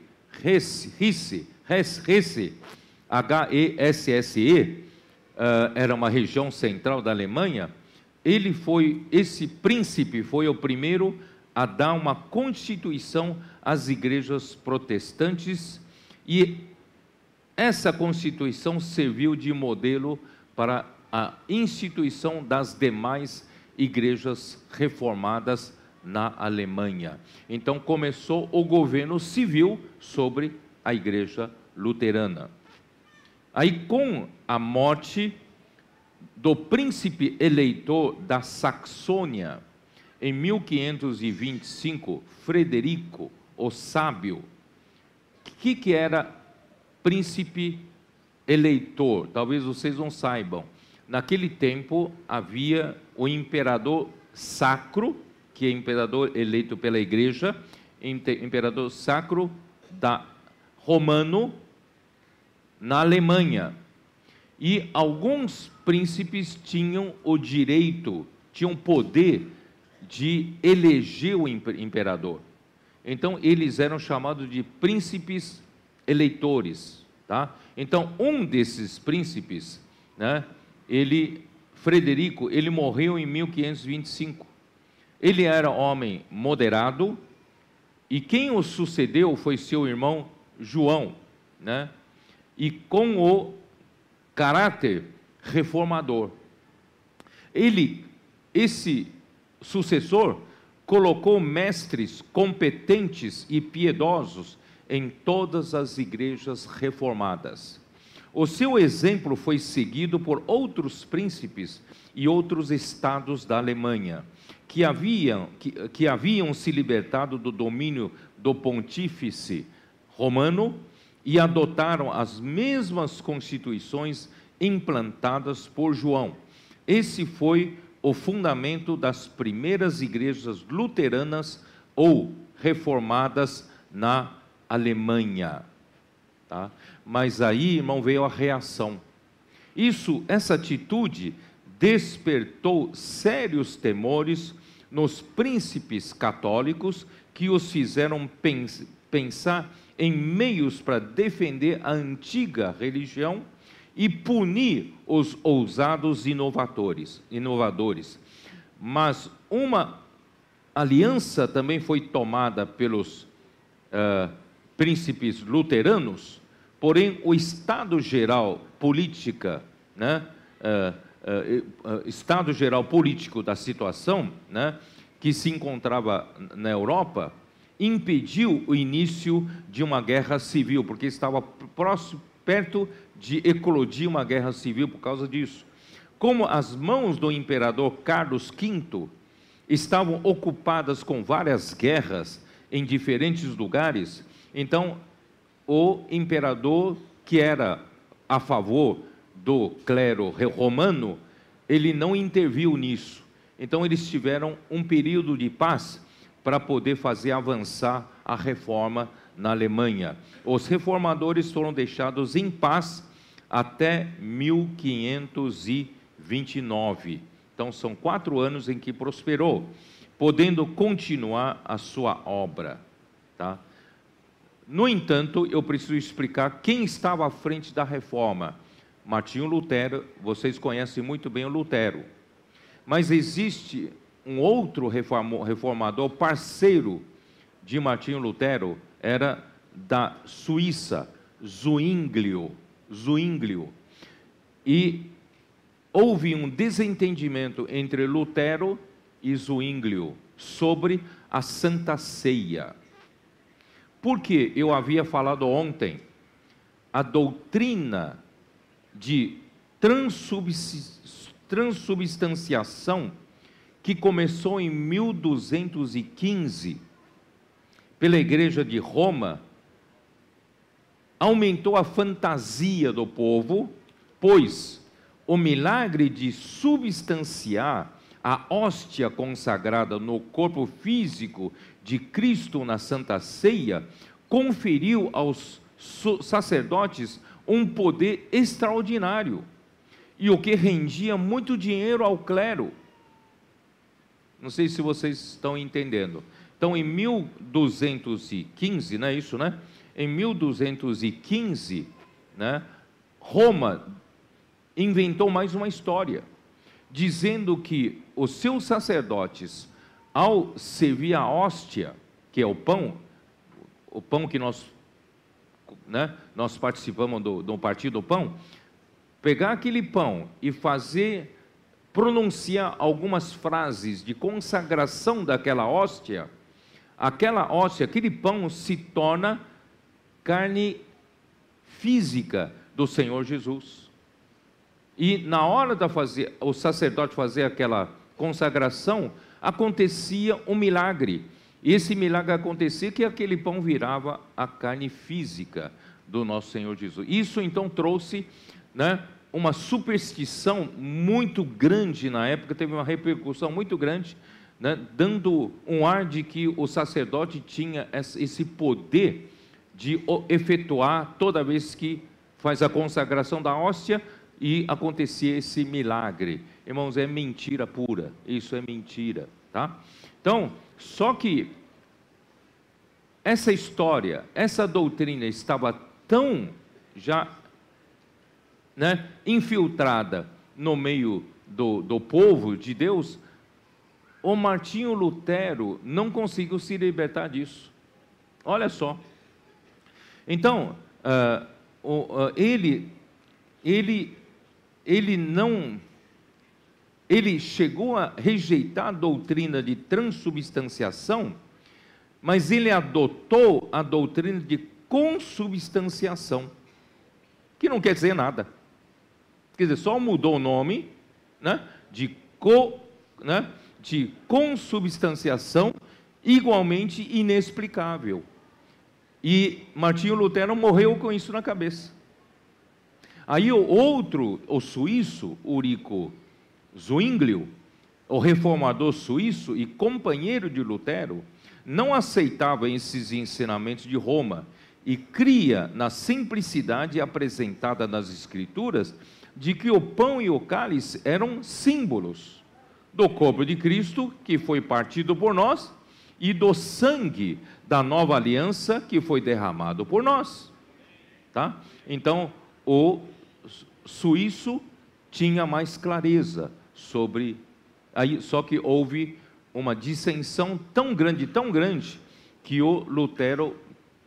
A: Hesse, Hesse, Hesse, H-E-S-S-E, uh, era uma região central da Alemanha, ele foi, esse príncipe foi o primeiro a dar uma constituição às igrejas protestantes e essa constituição serviu de modelo para a instituição das demais igrejas reformadas na Alemanha. Então começou o governo civil sobre a igreja luterana. Aí, com a morte do príncipe eleitor da Saxônia, em 1525, Frederico, o sábio, que, que era príncipe eleitor? Talvez vocês não saibam. Naquele tempo havia o imperador sacro, que é imperador eleito pela igreja, imperador sacro da romano na Alemanha. E alguns príncipes tinham o direito, tinham poder de eleger o imperador. Então eles eram chamados de príncipes eleitores, tá? Então um desses príncipes, né, ele Frederico, ele morreu em 1525. Ele era homem moderado e quem o sucedeu foi seu irmão João, né? e com o caráter reformador. Ele, esse sucessor, colocou mestres competentes e piedosos em todas as igrejas reformadas. O seu exemplo foi seguido por outros príncipes e outros estados da Alemanha, que haviam, que, que haviam se libertado do domínio do pontífice romano e adotaram as mesmas constituições implantadas por João. Esse foi o fundamento das primeiras igrejas luteranas ou reformadas na Alemanha. Tá? Mas aí, irmão, veio a reação. Isso, essa atitude despertou sérios temores nos príncipes católicos que os fizeram pens pensar em meios para defender a antiga religião e punir os ousados inovadores, inovadores. Mas uma aliança também foi tomada pelos uh, príncipes luteranos, porém o estado geral política, né, uh, uh, estado geral político da situação, né, que se encontrava na Europa, impediu o início de uma guerra civil, porque estava próximo, perto de eclodir uma guerra civil por causa disso. Como as mãos do imperador Carlos V estavam ocupadas com várias guerras em diferentes lugares. Então, o imperador, que era a favor do clero romano, ele não interviu nisso. Então, eles tiveram um período de paz para poder fazer avançar a reforma na Alemanha. Os reformadores foram deixados em paz até 1529. Então, são quatro anos em que prosperou, podendo continuar a sua obra. Tá? No entanto, eu preciso explicar quem estava à frente da reforma. Martinho Lutero, vocês conhecem muito bem o Lutero. Mas existe um outro reformador, parceiro de Martinho Lutero, era da Suíça, Zwinglio. Zwinglio. E houve um desentendimento entre Lutero e Zwinglio sobre a Santa Ceia. Porque eu havia falado ontem, a doutrina de transubstanciação, que começou em 1215, pela Igreja de Roma, aumentou a fantasia do povo, pois o milagre de substanciar a hóstia consagrada no corpo físico de Cristo na Santa Ceia conferiu aos sacerdotes um poder extraordinário e o que rendia muito dinheiro ao clero. Não sei se vocês estão entendendo. Então, em 1215, não é isso, né? Em 1215, né, Roma inventou mais uma história, dizendo que os seus sacerdotes, ao servir a hóstia, que é o pão, o pão que nós, né, nós participamos do, do partido do pão, pegar aquele pão e fazer pronunciar algumas frases de consagração daquela hóstia, aquela hóstia, aquele pão se torna carne física do Senhor Jesus. E na hora de fazer, o sacerdote fazer aquela consagração, acontecia um milagre. Esse milagre acontecia que aquele pão virava a carne física do nosso Senhor Jesus. Isso então trouxe né, uma superstição muito grande na época, teve uma repercussão muito grande, né, dando um ar de que o sacerdote tinha esse poder de efetuar toda vez que faz a consagração da hóstia e acontecia esse milagre. Irmãos, é mentira pura, isso é mentira, tá? Então, só que essa história, essa doutrina estava tão já né, infiltrada no meio do, do povo de Deus, o Martinho Lutero não conseguiu se libertar disso. Olha só. Então, uh, uh, ele, ele, ele não, ele chegou a rejeitar a doutrina de transubstanciação, mas ele adotou a doutrina de consubstanciação, que não quer dizer nada. Quer dizer, só mudou o nome né, de, co, né, de consubstanciação igualmente inexplicável. E Martinho Lutero morreu com isso na cabeça. Aí o outro, o suíço, Urico Zwinglio, o reformador suíço e companheiro de Lutero, não aceitava esses ensinamentos de Roma e cria na simplicidade apresentada nas Escrituras de que o pão e o cálice eram símbolos do corpo de Cristo, que foi partido por nós, e do sangue da nova aliança que foi derramado por nós. Tá? Então, o suíço tinha mais clareza sobre. Aí, só que houve uma dissensão tão grande, tão grande, que o Lutero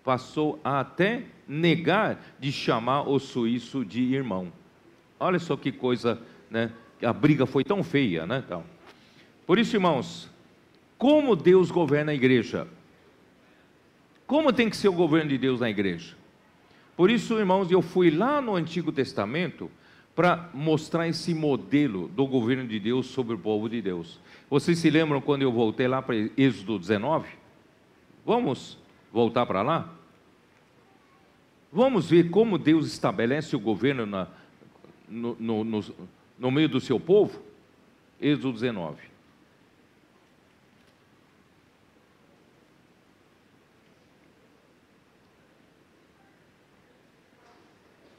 A: passou a até negar de chamar o suíço de irmão. Olha só que coisa, né? A briga foi tão feia, né? Então, por isso, irmãos, como Deus governa a igreja? Como tem que ser o governo de Deus na igreja? Por isso, irmãos, eu fui lá no Antigo Testamento para mostrar esse modelo do governo de Deus sobre o povo de Deus. Vocês se lembram quando eu voltei lá para Êxodo 19? Vamos voltar para lá? Vamos ver como Deus estabelece o governo na, no, no, no, no meio do seu povo? Êxodo 19.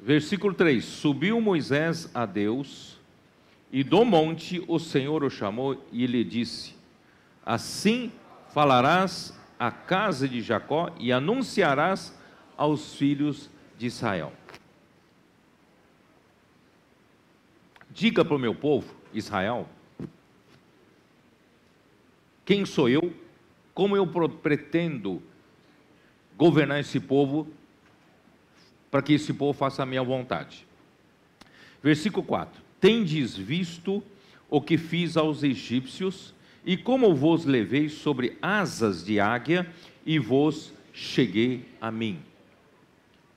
A: Versículo 3: Subiu Moisés a Deus, e do monte o Senhor o chamou e lhe disse: Assim falarás à casa de Jacó e anunciarás aos filhos de Israel. Diga para o meu povo, Israel, quem sou eu, como eu pretendo governar esse povo para que esse povo faça a minha vontade. Versículo 4: Tendes visto o que fiz aos egípcios, e como vos levei sobre asas de águia, e vos cheguei a mim.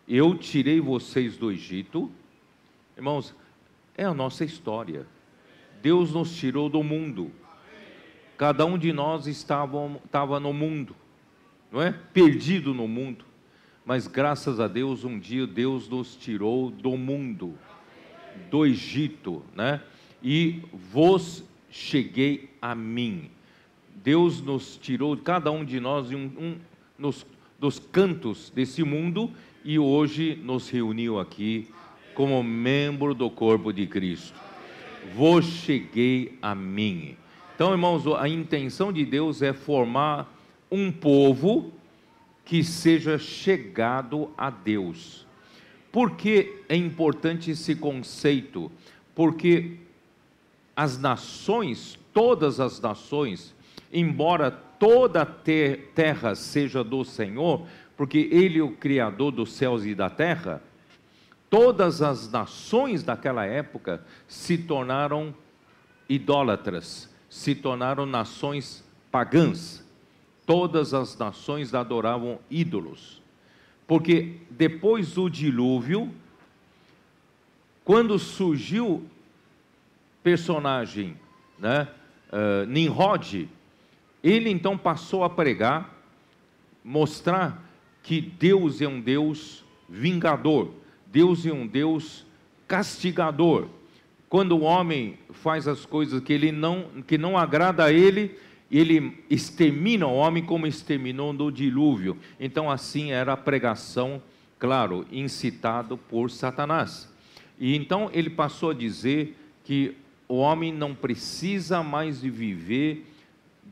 A: Eu tirei vocês do Egito. Irmãos, é a nossa história. Deus nos tirou do mundo. Cada um de nós estava, estava no mundo, não é? Perdido no mundo mas graças a Deus, um dia Deus nos tirou do mundo, do Egito, né? E vos cheguei a mim. Deus nos tirou, cada um de nós, um, um, nos, dos cantos desse mundo e hoje nos reuniu aqui como membro do corpo de Cristo. Vos cheguei a mim. Então, irmãos, a intenção de Deus é formar um povo que seja chegado a Deus. Por que é importante esse conceito? Porque as nações, todas as nações, embora toda a terra seja do Senhor, porque Ele é o Criador dos céus e da terra, todas as nações daquela época se tornaram idólatras, se tornaram nações pagãs todas as nações adoravam ídolos. Porque depois do dilúvio, quando surgiu personagem, né, uh, Nimrod, ele então passou a pregar, mostrar que Deus é um Deus vingador, Deus é um Deus castigador. Quando o homem faz as coisas que ele não que não agrada a ele, ele extermina o homem como exterminou no dilúvio. Então, assim era a pregação, claro, incitado por Satanás. E então ele passou a dizer que o homem não precisa mais de viver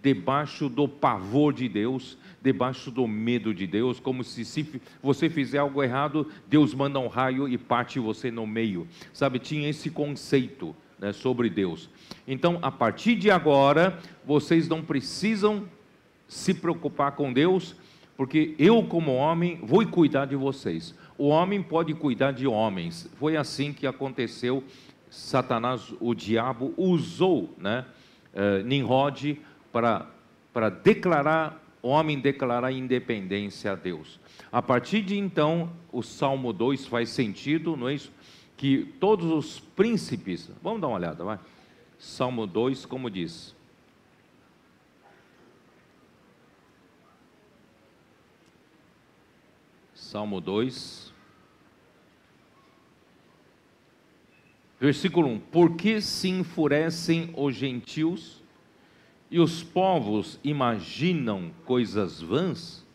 A: debaixo do pavor de Deus, debaixo do medo de Deus, como se, se você fizer algo errado, Deus manda um raio e parte você no meio. Sabe, tinha esse conceito né, sobre Deus. Então, a partir de agora, vocês não precisam se preocupar com Deus, porque eu, como homem, vou cuidar de vocês. O homem pode cuidar de homens. Foi assim que aconteceu. Satanás, o diabo, usou né, uh, Nimrod para, para declarar, o homem declarar independência a Deus. A partir de então, o Salmo 2 faz sentido, não é isso? Que todos os príncipes, vamos dar uma olhada, vai. Salmo 2, como diz: Salmo 2, versículo 1: Por que se enfurecem os gentios e os povos imaginam coisas vãs?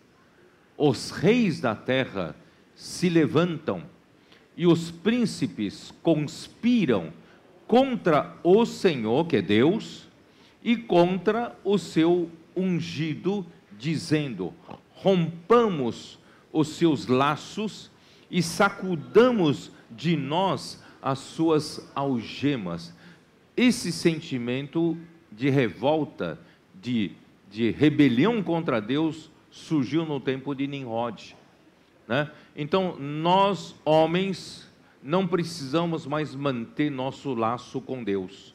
A: Os reis da terra se levantam e os príncipes conspiram contra o Senhor, que é Deus, e contra o seu ungido, dizendo: rompamos os seus laços e sacudamos de nós as suas algemas. Esse sentimento de revolta, de, de rebelião contra Deus, surgiu no tempo de Nimrod. Né? Então, nós, homens, não precisamos mais manter nosso laço com Deus.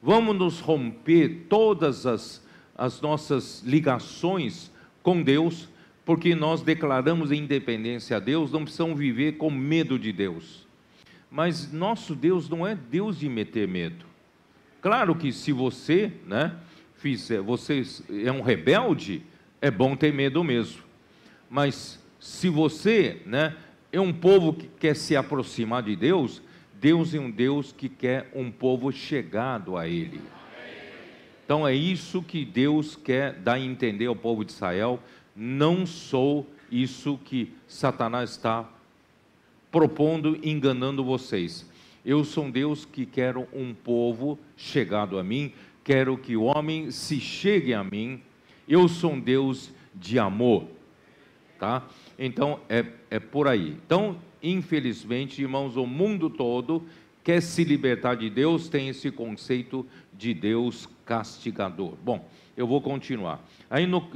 A: Vamos nos romper todas as, as nossas ligações com Deus, porque nós declaramos independência a Deus, não precisamos viver com medo de Deus. Mas nosso Deus não é Deus de meter medo. Claro que se você, né, fizer, você é um rebelde, é bom ter medo mesmo. Mas se você, né, é um povo que quer se aproximar de Deus, Deus é um Deus que quer um povo chegado a Ele. Então é isso que Deus quer dar a entender ao povo de Israel. Não sou isso que Satanás está propondo, enganando vocês. Eu sou um Deus que quero um povo chegado a mim, quero que o homem se chegue a mim. Eu sou um Deus de amor, tá? Então é, é por aí. Então, infelizmente, irmãos, o mundo todo quer se libertar de Deus, tem esse conceito de Deus castigador. Bom, eu vou continuar. Aí, no,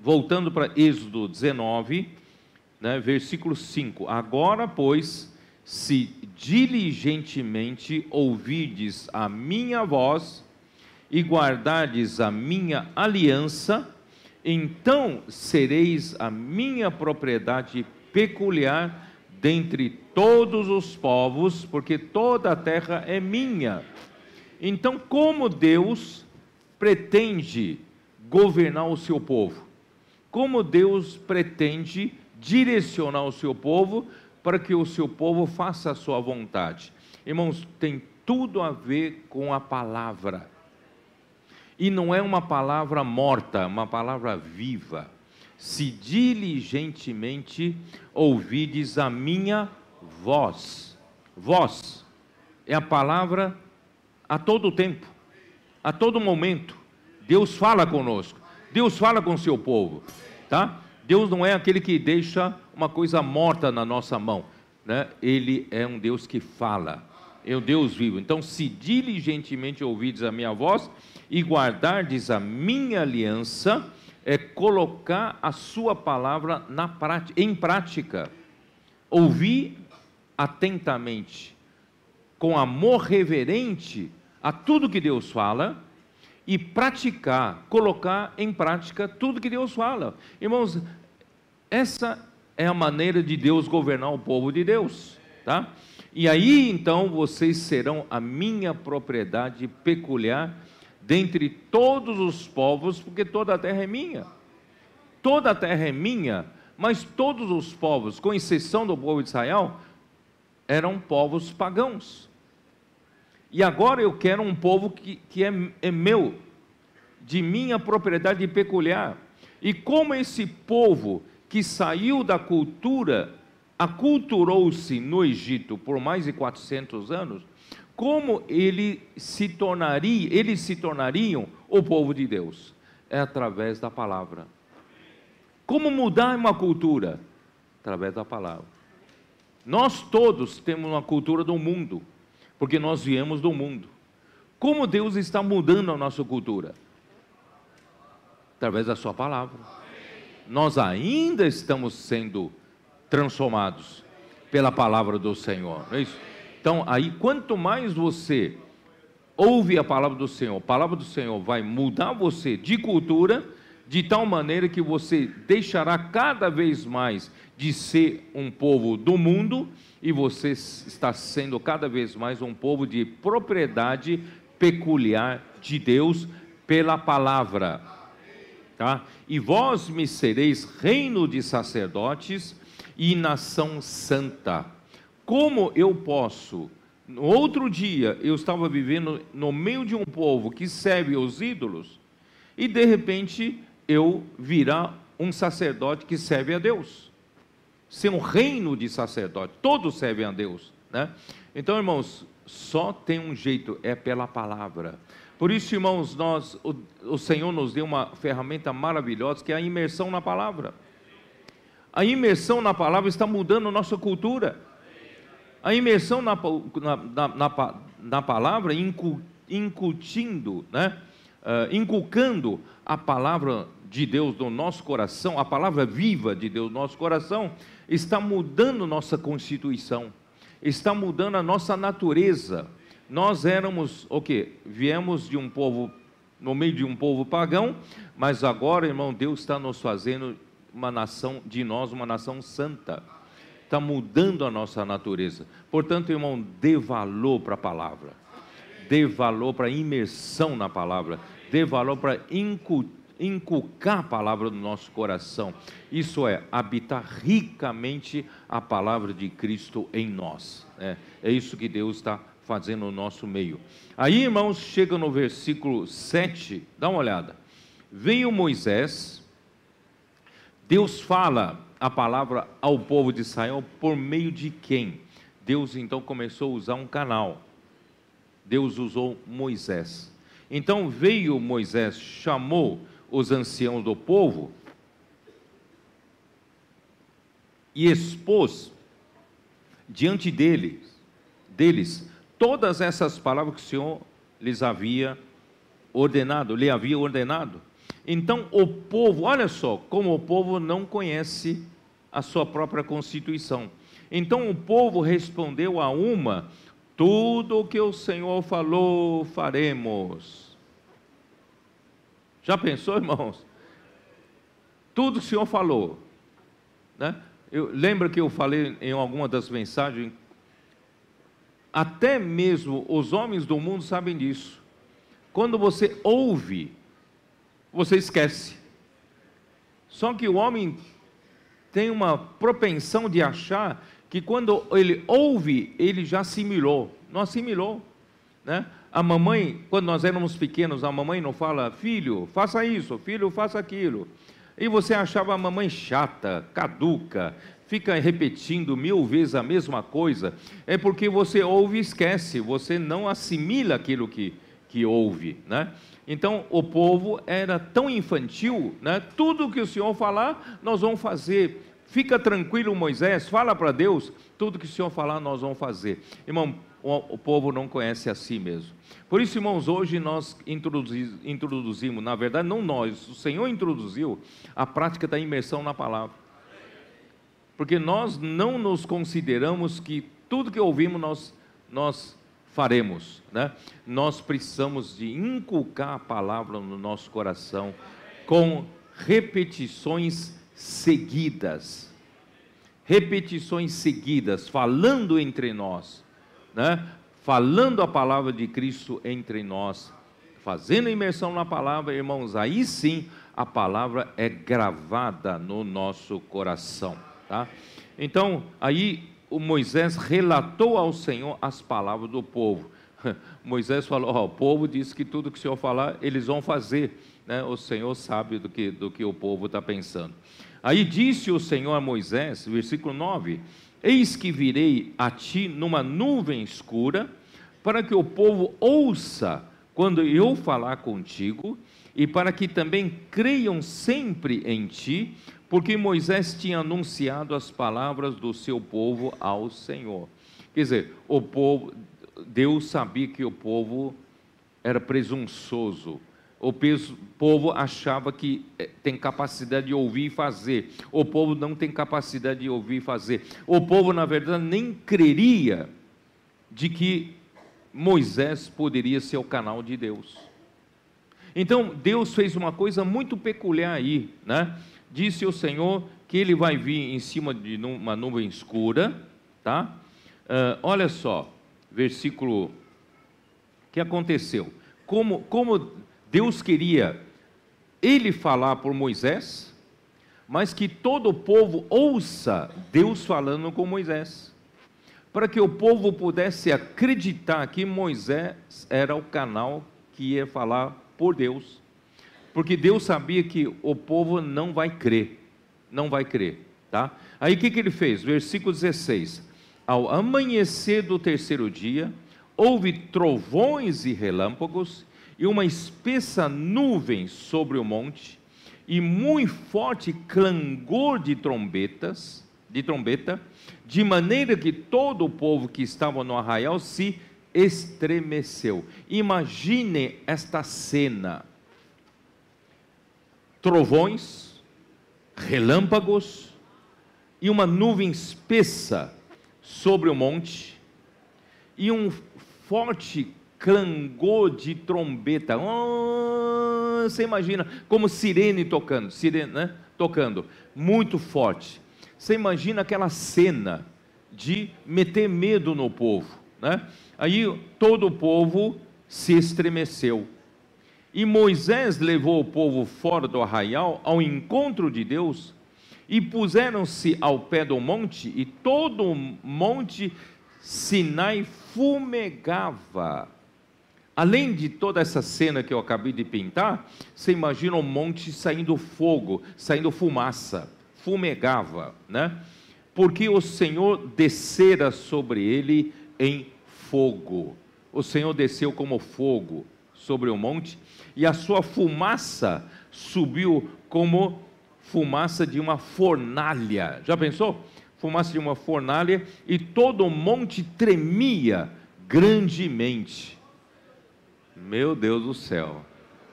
A: voltando para Êxodo 19, né, versículo 5: Agora, pois, se diligentemente ouvides a minha voz e guardardes a minha aliança, então sereis a minha propriedade peculiar dentre todos os povos, porque toda a terra é minha. Então, como Deus pretende governar o seu povo? Como Deus pretende direcionar o seu povo para que o seu povo faça a sua vontade. Irmãos, tem tudo a ver com a palavra. E não é uma palavra morta, uma palavra viva. Se diligentemente ouvides a minha voz. Voz é a palavra a todo tempo, a todo momento. Deus fala conosco. Deus fala com o seu povo, tá? Deus não é aquele que deixa uma coisa morta na nossa mão, né? Ele é um Deus que fala, é um Deus vivo. Então, se diligentemente ouvides a minha voz e guardardes a minha aliança, é colocar a sua palavra na prática, em prática. Ouvir atentamente, com amor reverente a tudo que Deus fala e praticar, colocar em prática tudo que Deus fala. Irmãos, essa é a maneira de Deus governar o povo de Deus, tá? E aí então vocês serão a minha propriedade peculiar dentre todos os povos, porque toda a terra é minha. Toda a terra é minha, mas todos os povos, com exceção do povo de Israel, eram povos pagãos. E agora eu quero um povo que, que é, é meu, de minha propriedade peculiar. E como esse povo que saiu da cultura, aculturou-se no Egito por mais de 400 anos, como ele se tornaria, eles se tornariam o povo de Deus? É através da palavra. Como mudar uma cultura? Através da palavra. Nós todos temos uma cultura do mundo, porque nós viemos do mundo. Como Deus está mudando a nossa cultura? Através da sua palavra nós ainda estamos sendo transformados pela palavra do Senhor, não é isso? Então, aí, quanto mais você ouve a palavra do Senhor, a palavra do Senhor vai mudar você de cultura, de tal maneira que você deixará cada vez mais de ser um povo do mundo e você está sendo cada vez mais um povo de propriedade peculiar de Deus pela palavra tá? E vós me sereis reino de sacerdotes e nação santa. Como eu posso? No outro dia eu estava vivendo no meio de um povo que serve os ídolos e de repente eu virar um sacerdote que serve a Deus. Ser um reino de sacerdote, todos servem a Deus, né? Então, irmãos, só tem um jeito, é pela palavra. Por isso, irmãos, nós, o, o Senhor nos deu uma ferramenta maravilhosa que é a imersão na palavra. A imersão na palavra está mudando a nossa cultura. A imersão na, na, na, na palavra, incutindo, né? Uh, inculcando a palavra de Deus no nosso coração, a palavra viva de Deus no nosso coração, está mudando nossa constituição, está mudando a nossa natureza nós éramos o que? Viemos de um povo, no meio de um povo pagão, mas agora, irmão, Deus está nos fazendo uma nação, de nós, uma nação santa. Está mudando a nossa natureza. Portanto, irmão, dê valor para a palavra. Dê valor para a imersão na palavra. Dê valor para inculcar a palavra no nosso coração. Isso é, habitar ricamente a palavra de Cristo em nós. É, é isso que Deus está fazendo no nosso meio. Aí, irmãos, chega no versículo 7, dá uma olhada. Veio Moisés, Deus fala a palavra ao povo de Israel por meio de quem? Deus então começou a usar um canal. Deus usou Moisés. Então veio Moisés, chamou os anciãos do povo e expôs diante deles, deles todas essas palavras que o Senhor lhes havia ordenado, lhe havia ordenado. Então o povo, olha só, como o povo não conhece a sua própria constituição. Então o povo respondeu a uma: tudo o que o Senhor falou, faremos. Já pensou, irmãos? Tudo o Senhor falou. Né? Eu, lembra que eu falei em alguma das mensagens? Até mesmo os homens do mundo sabem disso. Quando você ouve, você esquece. Só que o homem tem uma propensão de achar que quando ele ouve, ele já assimilou. Não assimilou. Né? A mamãe, quando nós éramos pequenos, a mamãe não fala, filho, faça isso, filho, faça aquilo. E você achava a mamãe chata, caduca, fica repetindo mil vezes a mesma coisa. É porque você ouve e esquece, você não assimila aquilo que, que ouve, né? Então o povo era tão infantil, né? Tudo que o Senhor falar, nós vamos fazer. Fica tranquilo, Moisés, fala para Deus, tudo que o Senhor falar, nós vamos fazer. Irmão, o, povo não conhece a si mesmo. Por isso, irmãos, hoje nós introduzimos, na verdade, não nós, o Senhor introduziu a prática da imersão na palavra. Porque nós não nos consideramos que tudo que ouvimos nós, nós faremos, né? Nós precisamos de inculcar a palavra no nosso coração com repetições seguidas. Repetições seguidas, falando entre nós né? falando a palavra de Cristo entre nós, fazendo imersão na palavra, irmãos, aí sim a palavra é gravada no nosso coração, tá? Então, aí o Moisés relatou ao Senhor as palavras do povo. Moisés falou: oh, o povo disse que tudo que o Senhor falar, eles vão fazer. Né? O Senhor sabe do que, do que o povo está pensando. Aí disse o Senhor a Moisés, versículo 9: Eis que virei a ti numa nuvem escura, para que o povo ouça quando eu falar contigo, e para que também creiam sempre em ti, porque Moisés tinha anunciado as palavras do seu povo ao Senhor. Quer dizer, o povo, Deus sabia que o povo era presunçoso, o povo achava que eh, tem capacidade de ouvir e fazer. O povo não tem capacidade de ouvir e fazer. O povo, na verdade, nem creria de que Moisés poderia ser o canal de Deus. Então, Deus fez uma coisa muito peculiar aí, né? Disse o Senhor que ele vai vir em cima de uma nuvem escura, tá? Uh, olha só, versículo que aconteceu. Como, como Deus queria ele falar por Moisés, mas que todo o povo ouça Deus falando com Moisés, para que o povo pudesse acreditar que Moisés era o canal que ia falar por Deus, porque Deus sabia que o povo não vai crer, não vai crer, tá? Aí o que, que ele fez? Versículo 16: Ao amanhecer do terceiro dia, houve trovões e relâmpagos, e uma espessa nuvem sobre o monte, e muito forte clangor de trombetas, de trombeta, de maneira que todo o povo que estava no arraial se estremeceu. Imagine esta cena: trovões, relâmpagos e uma nuvem espessa sobre o monte, e um forte clangor de trombeta. Oh, você imagina como sirene tocando, sirene, né? Tocando, muito forte. Você imagina aquela cena de meter medo no povo, né? Aí todo o povo se estremeceu. E Moisés levou o povo fora do arraial ao encontro de Deus, e puseram-se ao pé do monte, e todo o monte Sinai fumegava. Além de toda essa cena que eu acabei de pintar, você imagina um monte saindo fogo, saindo fumaça, fumegava, né? Porque o Senhor descera sobre ele em fogo. O Senhor desceu como fogo sobre o monte, e a sua fumaça subiu como fumaça de uma fornalha. Já pensou? Fumaça de uma fornalha, e todo o monte tremia grandemente. Meu Deus do céu.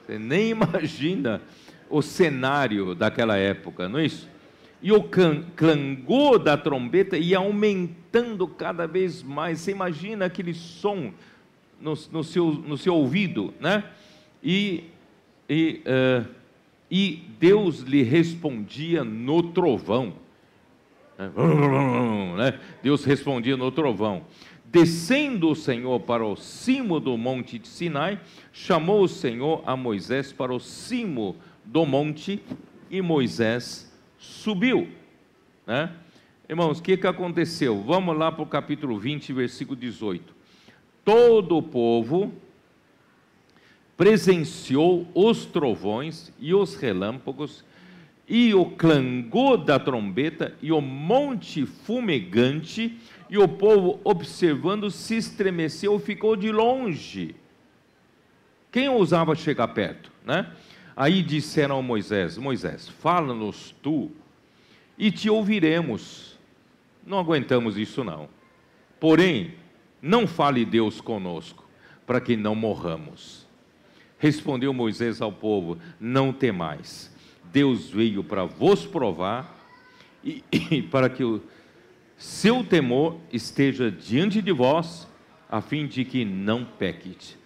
A: Você nem imagina o cenário daquela época, não é isso? E o clangor da trombeta ia aumentando cada vez mais. Você imagina aquele som no, no, seu, no seu ouvido, né? E, e, uh, e Deus lhe respondia no trovão. Né? Deus respondia no trovão. Descendo o Senhor para o cimo do monte de Sinai, chamou o Senhor a Moisés para o cimo do monte e Moisés subiu. Né? Irmãos, o que, que aconteceu? Vamos lá para o capítulo 20, versículo 18. Todo o povo presenciou os trovões e os relâmpagos e o clangor da trombeta e o monte fumegante e o povo, observando, se estremeceu ficou de longe. Quem ousava chegar perto, né? Aí disseram a Moisés: Moisés, fala-nos tu e te ouviremos. Não aguentamos isso não. Porém, não fale Deus conosco, para que não morramos. Respondeu Moisés ao povo: Não temais. Deus veio para vos provar e, e para que o seu temor esteja diante de vós, a fim de que não peques.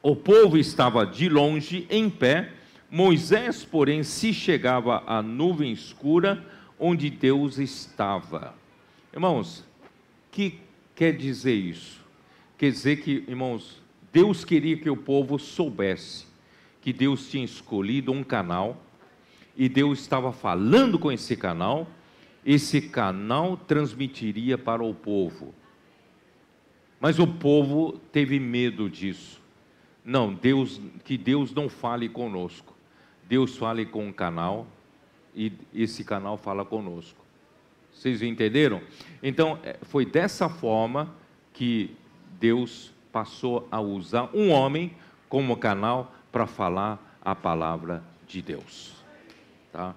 A: O povo estava de longe, em pé, Moisés, porém, se chegava à nuvem escura onde Deus estava. Irmãos, que quer dizer isso? Quer dizer que, irmãos, Deus queria que o povo soubesse que Deus tinha escolhido um canal e Deus estava falando com esse canal esse canal transmitiria para o povo. Mas o povo teve medo disso. Não, Deus, que Deus não fale conosco. Deus fale com o canal e esse canal fala conosco. Vocês entenderam? Então, é, foi dessa forma que Deus passou a usar um homem como canal para falar a palavra de Deus. Tá?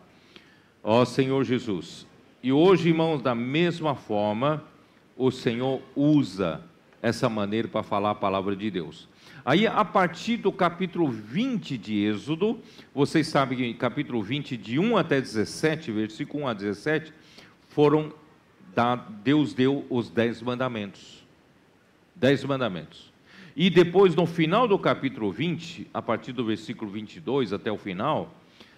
A: Ó Senhor Jesus, e hoje, irmãos, da mesma forma, o Senhor usa essa maneira para falar a palavra de Deus. Aí, a partir do capítulo 20 de Êxodo, vocês sabem que capítulo 20, de 1 até 17, versículo 1 a 17, foram, Deus deu os dez mandamentos. Dez mandamentos. E depois, no final do capítulo 20, a partir do versículo 22 até o final,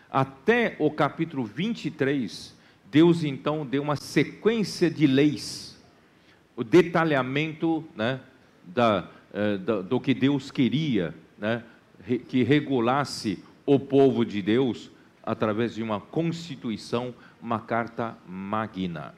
A: até o capítulo 23, Deus então deu uma sequência de leis, o detalhamento né, da, uh, da, do que Deus queria, né, que regulasse o povo de Deus através de uma constituição, uma carta magna.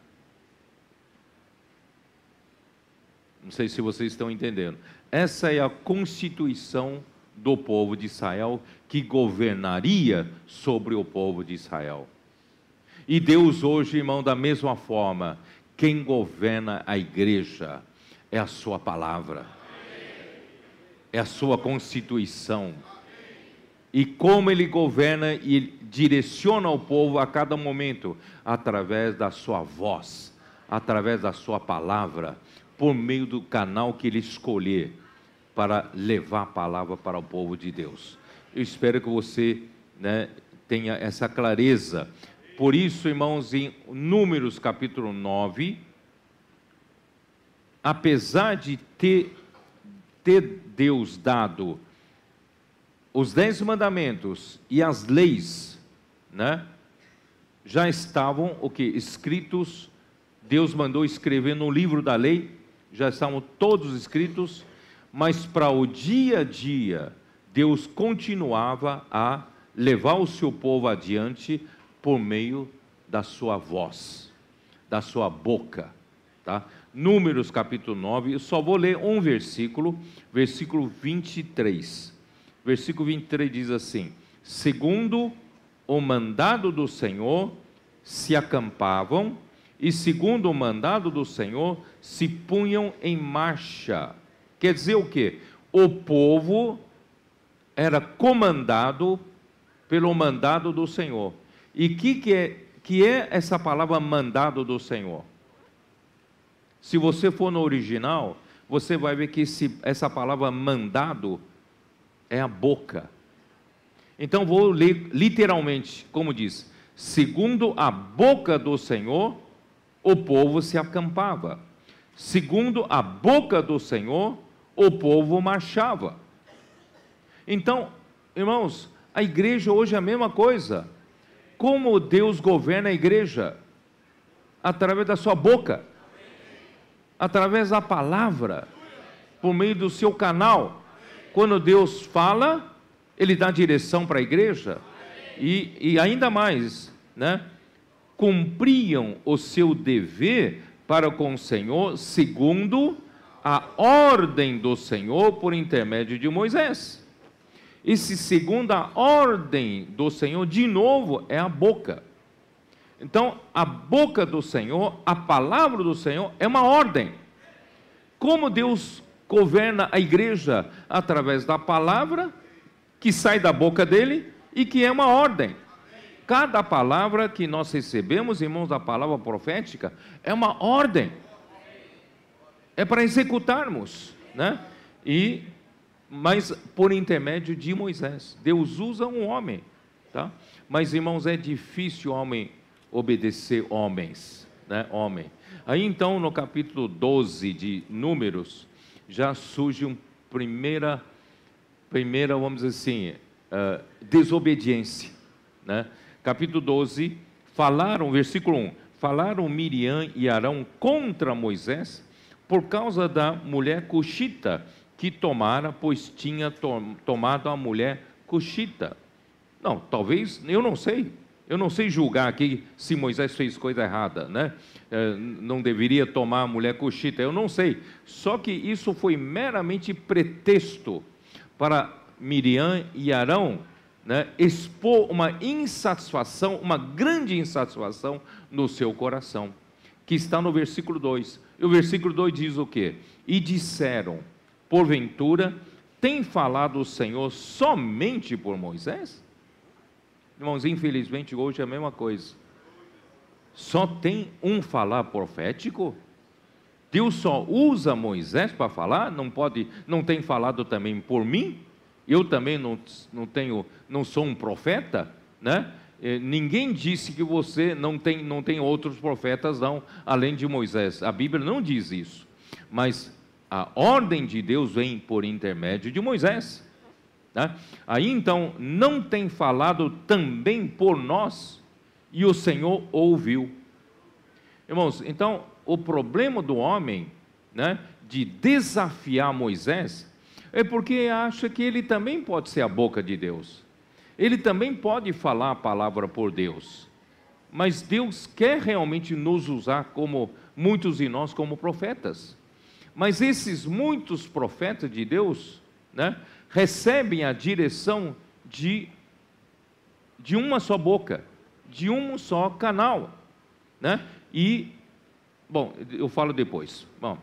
A: Não sei se vocês estão entendendo. Essa é a constituição do povo de Israel que governaria sobre o povo de Israel. E Deus hoje, irmão, da mesma forma, quem governa a igreja é a sua palavra, é a sua constituição. E como ele governa e direciona o povo a cada momento, através da sua voz, através da sua palavra, por meio do canal que ele escolher para levar a palavra para o povo de Deus. Eu espero que você né, tenha essa clareza por isso, irmãos, em Números capítulo 9, apesar de ter, ter Deus dado os dez mandamentos e as leis, né, já estavam o que escritos. Deus mandou escrever no livro da lei, já estavam todos escritos, mas para o dia a dia, Deus continuava a levar o seu povo adiante por meio da sua voz, da sua boca, tá? Números capítulo 9, eu só vou ler um versículo, versículo 23. Versículo 23 diz assim: Segundo o mandado do Senhor, se acampavam, e segundo o mandado do Senhor, se punham em marcha. Quer dizer o quê? O povo era comandado pelo mandado do Senhor. E que que é que é essa palavra mandado do Senhor? Se você for no original, você vai ver que esse, essa palavra mandado é a boca. Então vou ler literalmente, como diz: segundo a boca do Senhor, o povo se acampava. Segundo a boca do Senhor, o povo marchava. Então, irmãos, a igreja hoje é a mesma coisa. Como Deus governa a igreja? Através da sua boca, através da palavra, por meio do seu canal. Quando Deus fala, Ele dá direção para a igreja. E, e ainda mais, né? Cumpriam o seu dever para com o Senhor, segundo a ordem do Senhor por intermédio de Moisés. Esse segundo a ordem do Senhor, de novo, é a boca. Então, a boca do Senhor, a palavra do Senhor é uma ordem. Como Deus governa a igreja através da palavra que sai da boca dele e que é uma ordem. Cada palavra que nós recebemos, irmãos, da palavra profética, é uma ordem. É para executarmos, né? E mas por intermédio de Moisés. Deus usa um homem, tá? Mas irmãos, é difícil homem obedecer homens, né? Homem. Aí então, no capítulo 12 de Números, já surge uma primeira primeira, vamos dizer assim, uh, desobediência, né? Capítulo 12, falaram, versículo 1, falaram Miriam e Arão contra Moisés por causa da mulher cuxita que tomara, pois tinha to tomado a mulher cuxita. Não, talvez, eu não sei. Eu não sei julgar aqui se Moisés fez coisa errada, né? É, não deveria tomar a mulher cuxita, eu não sei. Só que isso foi meramente pretexto para Miriam e Arão né, expor uma insatisfação, uma grande insatisfação no seu coração, que está no versículo 2. E o versículo 2 diz o quê? E disseram: porventura, tem falado o Senhor somente por Moisés? Irmãos, infelizmente hoje é a mesma coisa. Só tem um falar profético? Deus só usa Moisés para falar? Não pode, não tem falado também por mim? Eu também não, não tenho, não sou um profeta, né? Ninguém disse que você não tem, não tem outros profetas não, além de Moisés. A Bíblia não diz isso. Mas a ordem de Deus vem por intermédio de Moisés. Né? Aí então, não tem falado também por nós, e o Senhor ouviu. Irmãos, então, o problema do homem, né, de desafiar Moisés, é porque acha que ele também pode ser a boca de Deus. Ele também pode falar a palavra por Deus. Mas Deus quer realmente nos usar como muitos de nós como profetas. Mas esses muitos profetas de Deus, né, recebem a direção de, de uma só boca, de um só canal, né? E, bom, eu falo depois. Bom,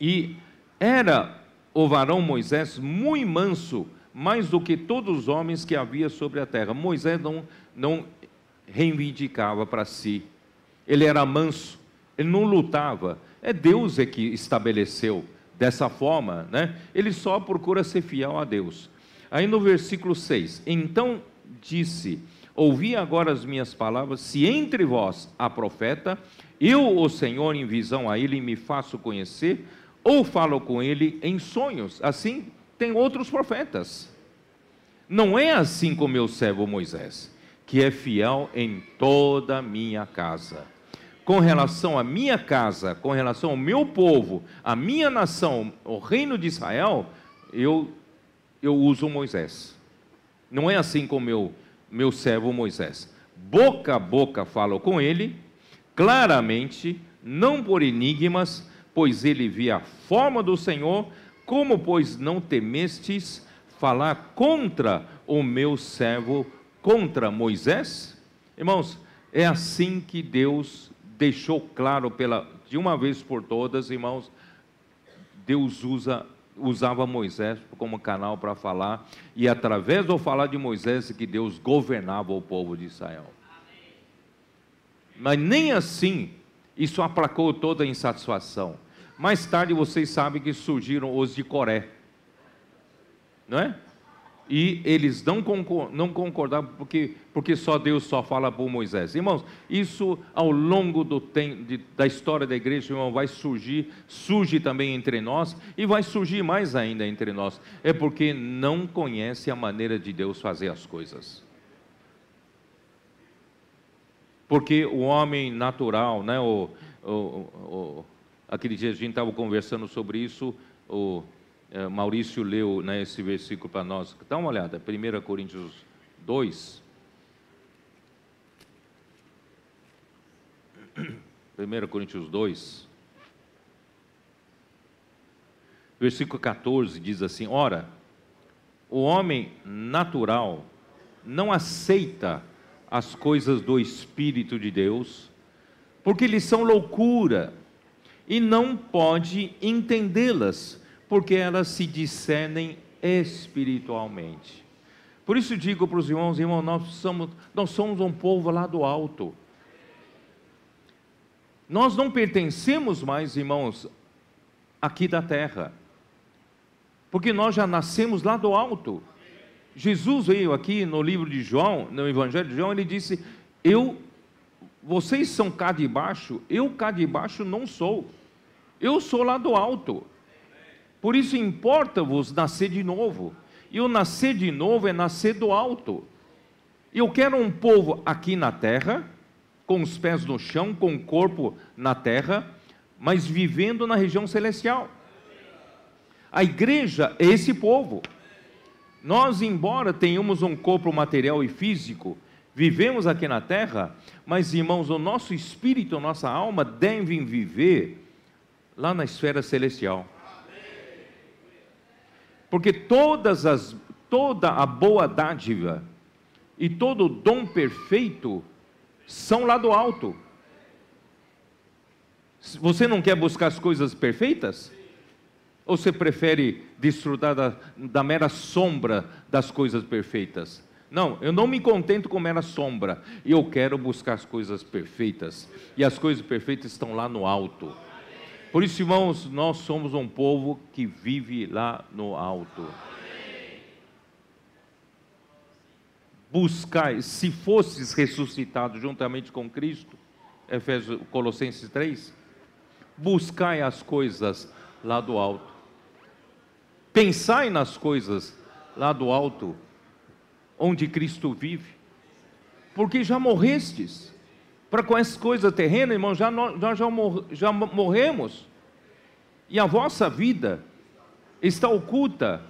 A: e era o varão Moisés muito manso, mais do que todos os homens que havia sobre a terra. Moisés não, não reivindicava para si, ele era manso, ele não lutava, é Deus é que estabeleceu dessa forma, né? Ele só procura ser fiel a Deus. Aí no versículo 6, então disse: Ouvi agora as minhas palavras, se entre vós há profeta, eu, o Senhor, em visão a ele me faço conhecer, ou falo com ele em sonhos. Assim tem outros profetas. Não é assim com meu servo Moisés, que é fiel em toda a minha casa com relação à minha casa, com relação ao meu povo, à minha nação, o reino de Israel, eu, eu uso Moisés. Não é assim com meu meu servo Moisés. Boca a boca falo com ele, claramente, não por enigmas, pois ele via a forma do Senhor, como pois não temestes falar contra o meu servo, contra Moisés? Irmãos, é assim que Deus deixou claro pela de uma vez por todas, irmãos, Deus usa usava Moisés como canal para falar, e através do falar de Moisés que Deus governava o povo de Israel. Mas nem assim isso aplacou toda a insatisfação. Mais tarde vocês sabem que surgiram os de Coré, não é? e eles não, não concordavam porque, porque só Deus só fala por Moisés. Irmãos, isso ao longo do tempo, de, da história da igreja, irmão, vai surgir, surge também entre nós e vai surgir mais ainda entre nós. É porque não conhece a maneira de Deus fazer as coisas. Porque o homem natural, né, o, o, o aquele dia a gente estava conversando sobre isso, o é, Maurício leu né, esse versículo para nós. Dá uma olhada, 1 Coríntios 2. 1 Coríntios 2, versículo 14 diz assim: Ora, o homem natural não aceita as coisas do Espírito de Deus, porque lhes são loucura, e não pode entendê-las, porque elas se discernem espiritualmente. Por isso digo para os irmãos, irmãos, nós somos, nós somos um povo lá do alto. Nós não pertencemos mais, irmãos, aqui da terra, porque nós já nascemos lá do alto. Jesus veio aqui no livro de João, no Evangelho de João, ele disse: Eu, vocês são cá de baixo, eu cá de baixo não sou, eu sou lá do alto. Por isso importa-vos nascer de novo. E o nascer de novo é nascer do alto. Eu quero um povo aqui na terra, com os pés no chão, com o corpo na terra, mas vivendo na região celestial. A igreja é esse povo. Nós, embora tenhamos um corpo material e físico, vivemos aqui na terra, mas irmãos, o nosso espírito, a nossa alma devem viver lá na esfera celestial. Porque todas as, toda a boa dádiva e todo o dom perfeito são lá do alto. Você não quer buscar as coisas perfeitas? Ou você prefere desfrutar da, da mera sombra das coisas perfeitas? Não, eu não me contento com mera sombra. Eu quero buscar as coisas perfeitas. E as coisas perfeitas estão lá no alto. Por isso, irmãos, nós somos um povo que vive lá no alto. Buscai, se fosses ressuscitado juntamente com Cristo, Efésios, Colossenses 3, buscai as coisas lá do alto. Pensai nas coisas lá do alto, onde Cristo vive, porque já morrestes para com essas coisas terrenas, irmão, já, nós já, mor, já morremos. E a vossa vida está oculta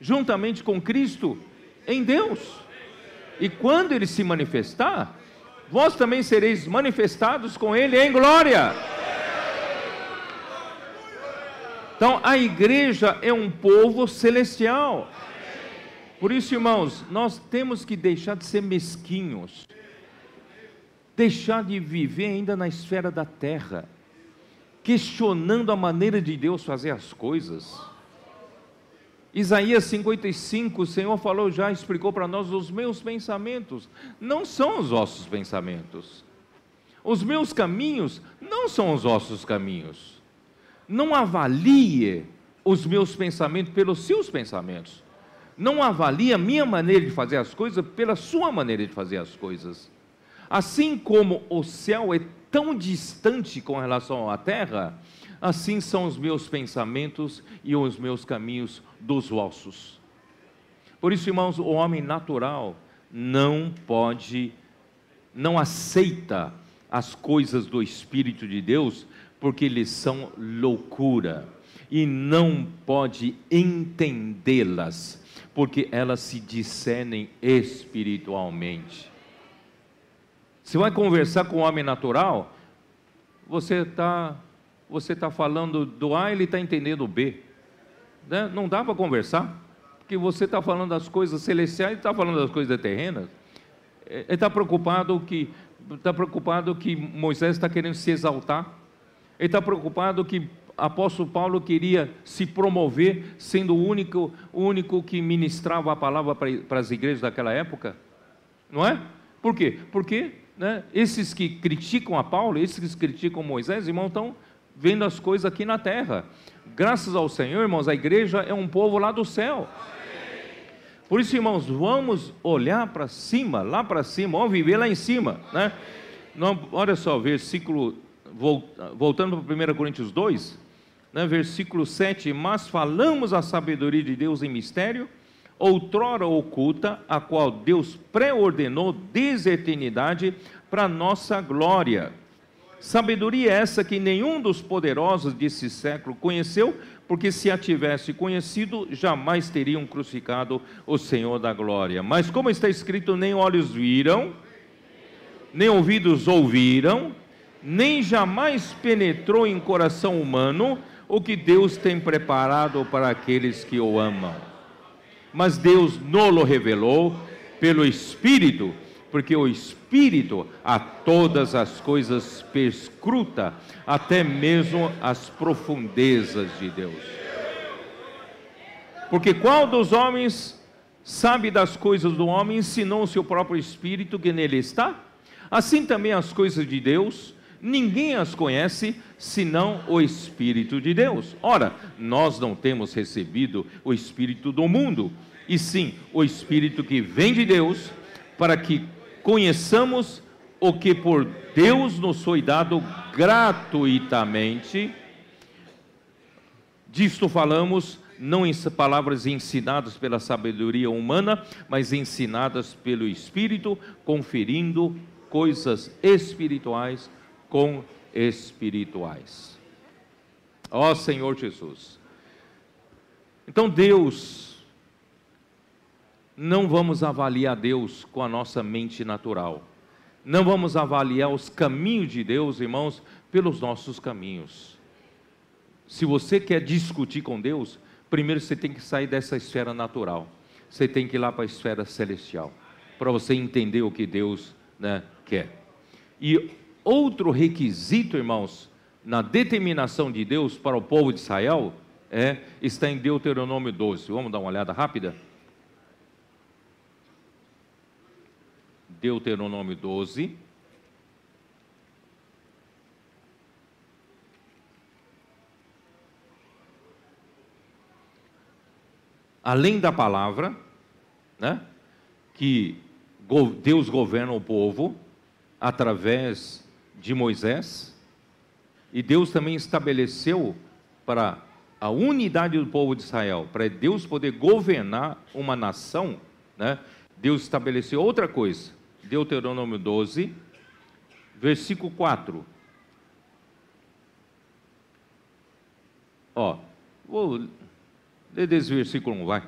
A: juntamente com Cristo em Deus. E quando ele se manifestar, vós também sereis manifestados com ele em glória. Então, a igreja é um povo celestial. Por isso, irmãos, nós temos que deixar de ser mesquinhos deixar de viver ainda na esfera da terra, questionando a maneira de Deus fazer as coisas. Isaías 55, o Senhor falou já, explicou para nós: os meus pensamentos não são os vossos pensamentos, os meus caminhos não são os vossos caminhos. Não avalie os meus pensamentos pelos seus pensamentos. Não avalie a minha maneira de fazer as coisas pela sua maneira de fazer as coisas. Assim como o céu é tão distante com relação à terra, assim são os meus pensamentos e os meus caminhos dos vossos. Por isso, irmãos, o homem natural não pode, não aceita as coisas do Espírito de Deus, porque eles são loucura e não pode entendê-las, porque elas se discernem espiritualmente. Você vai conversar com o homem natural, você está você tá falando do A, ele está entendendo o B. Né? Não dá para conversar, porque você está falando das coisas celestiais e está falando das coisas terrenas. É, ele está preocupado que está preocupado que Moisés está querendo se exaltar. Ele está preocupado que apóstolo Paulo queria se promover, sendo o único, o único que ministrava a palavra para, para as igrejas daquela época. Não é? Por quê? Porque né, esses que criticam a Paulo, esses que criticam Moisés, irmão, estão vendo as coisas aqui na terra. Graças ao Senhor, irmãos, a igreja é um povo lá do céu. Por isso, irmãos, vamos olhar para cima, lá para cima, vamos viver lá em cima, né? Não, olha só, versículo, voltando para 1 Coríntios 2, né, versículo 7, mas falamos a sabedoria de Deus em mistério, outrora oculta, a qual Deus pré-ordenou desde a eternidade para nossa glória. Sabedoria essa que nenhum dos poderosos desse século conheceu, porque se a tivesse conhecido, jamais teriam crucificado o Senhor da glória. Mas como está escrito, nem olhos viram, nem ouvidos ouviram, nem jamais penetrou em coração humano o que Deus tem preparado para aqueles que o amam. Mas Deus nolo revelou pelo Espírito, porque o Espírito a todas as coisas perscruta, até mesmo as profundezas de Deus. Porque qual dos homens sabe das coisas do homem, senão o seu próprio Espírito que nele está? Assim também as coisas de Deus, ninguém as conhece senão o Espírito de Deus. Ora, nós não temos recebido o Espírito do mundo, e sim o Espírito que vem de Deus, para que conheçamos o que por Deus nos foi dado gratuitamente. Disto falamos não em palavras ensinadas pela sabedoria humana, mas ensinadas pelo Espírito, conferindo coisas espirituais com espirituais. Ó oh, Senhor Jesus. Então, Deus, não vamos avaliar Deus com a nossa mente natural. Não vamos avaliar os caminhos de Deus, irmãos, pelos nossos caminhos. Se você quer discutir com Deus, primeiro você tem que sair dessa esfera natural. Você tem que ir lá para a esfera celestial, para você entender o que Deus né, quer. E Outro requisito, irmãos, na determinação de Deus para o povo de Israel é está em Deuteronômio 12. Vamos dar uma olhada rápida? Deuteronômio 12. Além da palavra, né, que Deus governa o povo através de Moisés, e Deus também estabeleceu para a unidade do povo de Israel, para Deus poder governar uma nação, né? Deus estabeleceu outra coisa. Deuteronômio 12, versículo 4. Ó, vou ler desse versículo 1, vai.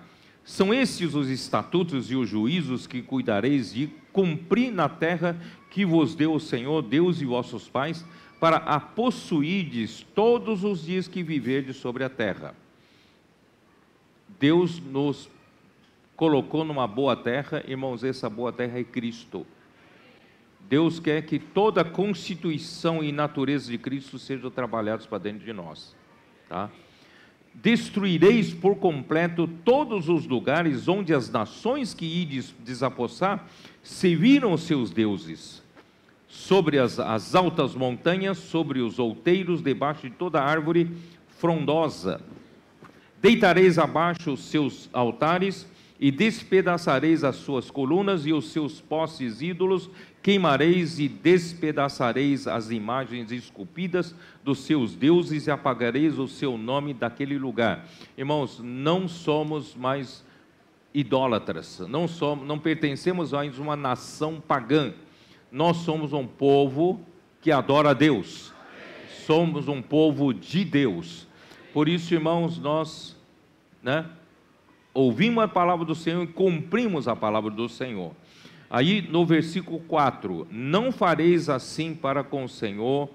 A: São estes os estatutos e os juízos que cuidareis de cumprir na terra que vos deu o Senhor, Deus e vossos pais, para a possuídes todos os dias que viverdes sobre a terra. Deus nos colocou numa boa terra, irmãos, essa boa terra é Cristo. Deus quer que toda a constituição e natureza de Cristo sejam trabalhados para dentro de nós, tá? Destruireis por completo todos os lugares onde as nações que ides desapossar serviram os seus deuses sobre as, as altas montanhas, sobre os outeiros, debaixo de toda árvore frondosa. Deitareis abaixo os seus altares e despedaçareis as suas colunas e os seus postes ídolos, queimareis e despedaçareis as imagens esculpidas dos seus deuses e apagareis o seu nome daquele lugar. Irmãos, não somos mais idólatras, não somos, não pertencemos a uma nação pagã nós somos um povo que adora a Deus. Somos um povo de Deus. Por isso, irmãos, nós né, ouvimos a palavra do Senhor e cumprimos a palavra do Senhor. Aí no versículo 4: Não fareis assim para com o Senhor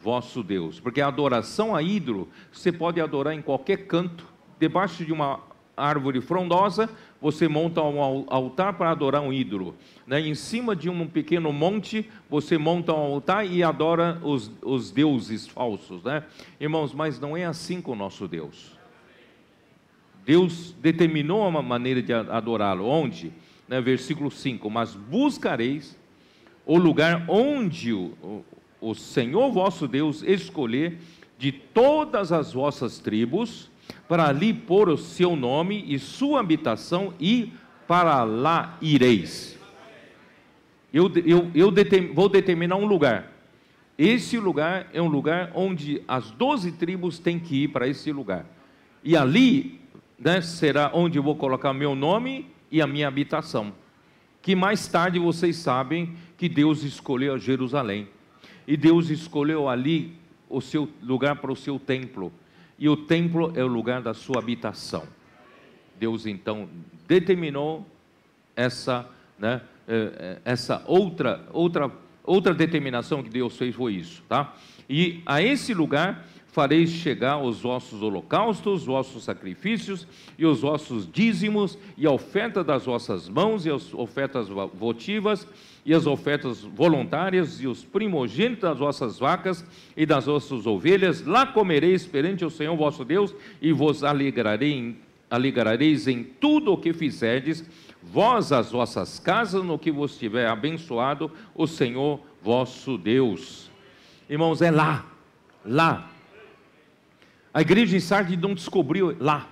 A: vosso Deus, porque a adoração a ídolo você pode adorar em qualquer canto, debaixo de uma árvore frondosa, você monta um altar para adorar um ídolo. Né? Em cima de um pequeno monte, você monta um altar e adora os, os deuses falsos. Né? Irmãos, mas não é assim com o nosso Deus. Deus determinou uma maneira de adorá-lo. Onde? Né? Versículo 5: Mas buscareis o lugar onde o, o Senhor vosso Deus escolher de todas as vossas tribos para ali pôr o seu nome e sua habitação, e para lá ireis. Eu, eu, eu determ, vou determinar um lugar. Esse lugar é um lugar onde as doze tribos têm que ir para esse lugar. E ali né, será onde eu vou colocar meu nome e a minha habitação. Que mais tarde vocês sabem que Deus escolheu Jerusalém. E Deus escolheu ali o seu lugar para o seu templo e o templo é o lugar da sua habitação. Deus então determinou essa, né, eh, eh, essa outra, outra, outra determinação que Deus fez foi isso, tá? E a esse lugar fareis chegar os vossos holocaustos, os vossos sacrifícios e os vossos dízimos e a oferta das vossas mãos e as ofertas votivas e as ofertas voluntárias e os primogênitos das vossas vacas e das vossas ovelhas, lá comereis perante o Senhor vosso Deus e vos alegrarei, alegrareis em tudo o que fizerdes, vós as vossas casas, no que vos tiver abençoado o Senhor vosso Deus. Irmãos, é lá, lá a igreja em Sardes não descobriu lá.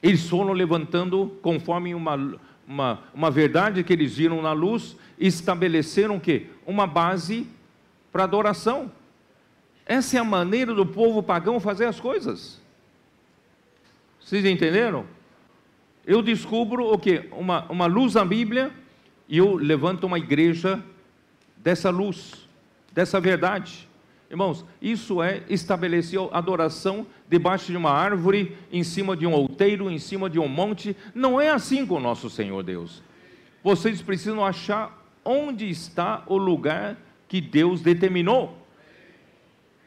A: Eles foram levantando conforme uma, uma, uma verdade que eles viram na luz, e estabeleceram o quê? Uma base para adoração. Essa é a maneira do povo pagão fazer as coisas. Vocês entenderam? Eu descubro o quê? Uma, uma luz na Bíblia e eu levanto uma igreja dessa luz, dessa verdade. Irmãos, isso é estabelecer adoração debaixo de uma árvore, em cima de um outeiro, em cima de um monte. Não é assim com o nosso Senhor Deus. Vocês precisam achar onde está o lugar que Deus determinou.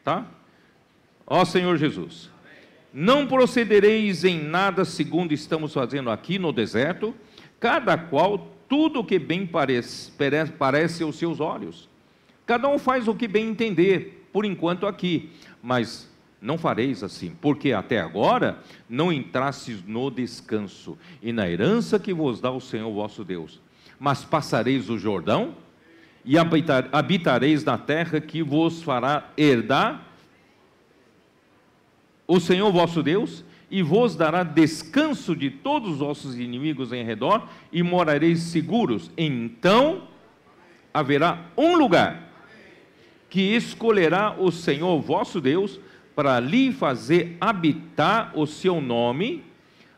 A: Tá? Ó Senhor Jesus, não procedereis em nada segundo estamos fazendo aqui no deserto, cada qual tudo o que bem parece, parece aos seus olhos. Cada um faz o que bem entender por enquanto aqui, mas não fareis assim, porque até agora não entrastes no descanso e na herança que vos dá o Senhor vosso Deus. Mas passareis o Jordão e habitar, habitareis na terra que vos fará herdar o Senhor vosso Deus, e vos dará descanso de todos os vossos inimigos em redor, e morareis seguros. Então haverá um lugar que escolherá o Senhor vosso Deus para ali fazer habitar o seu nome,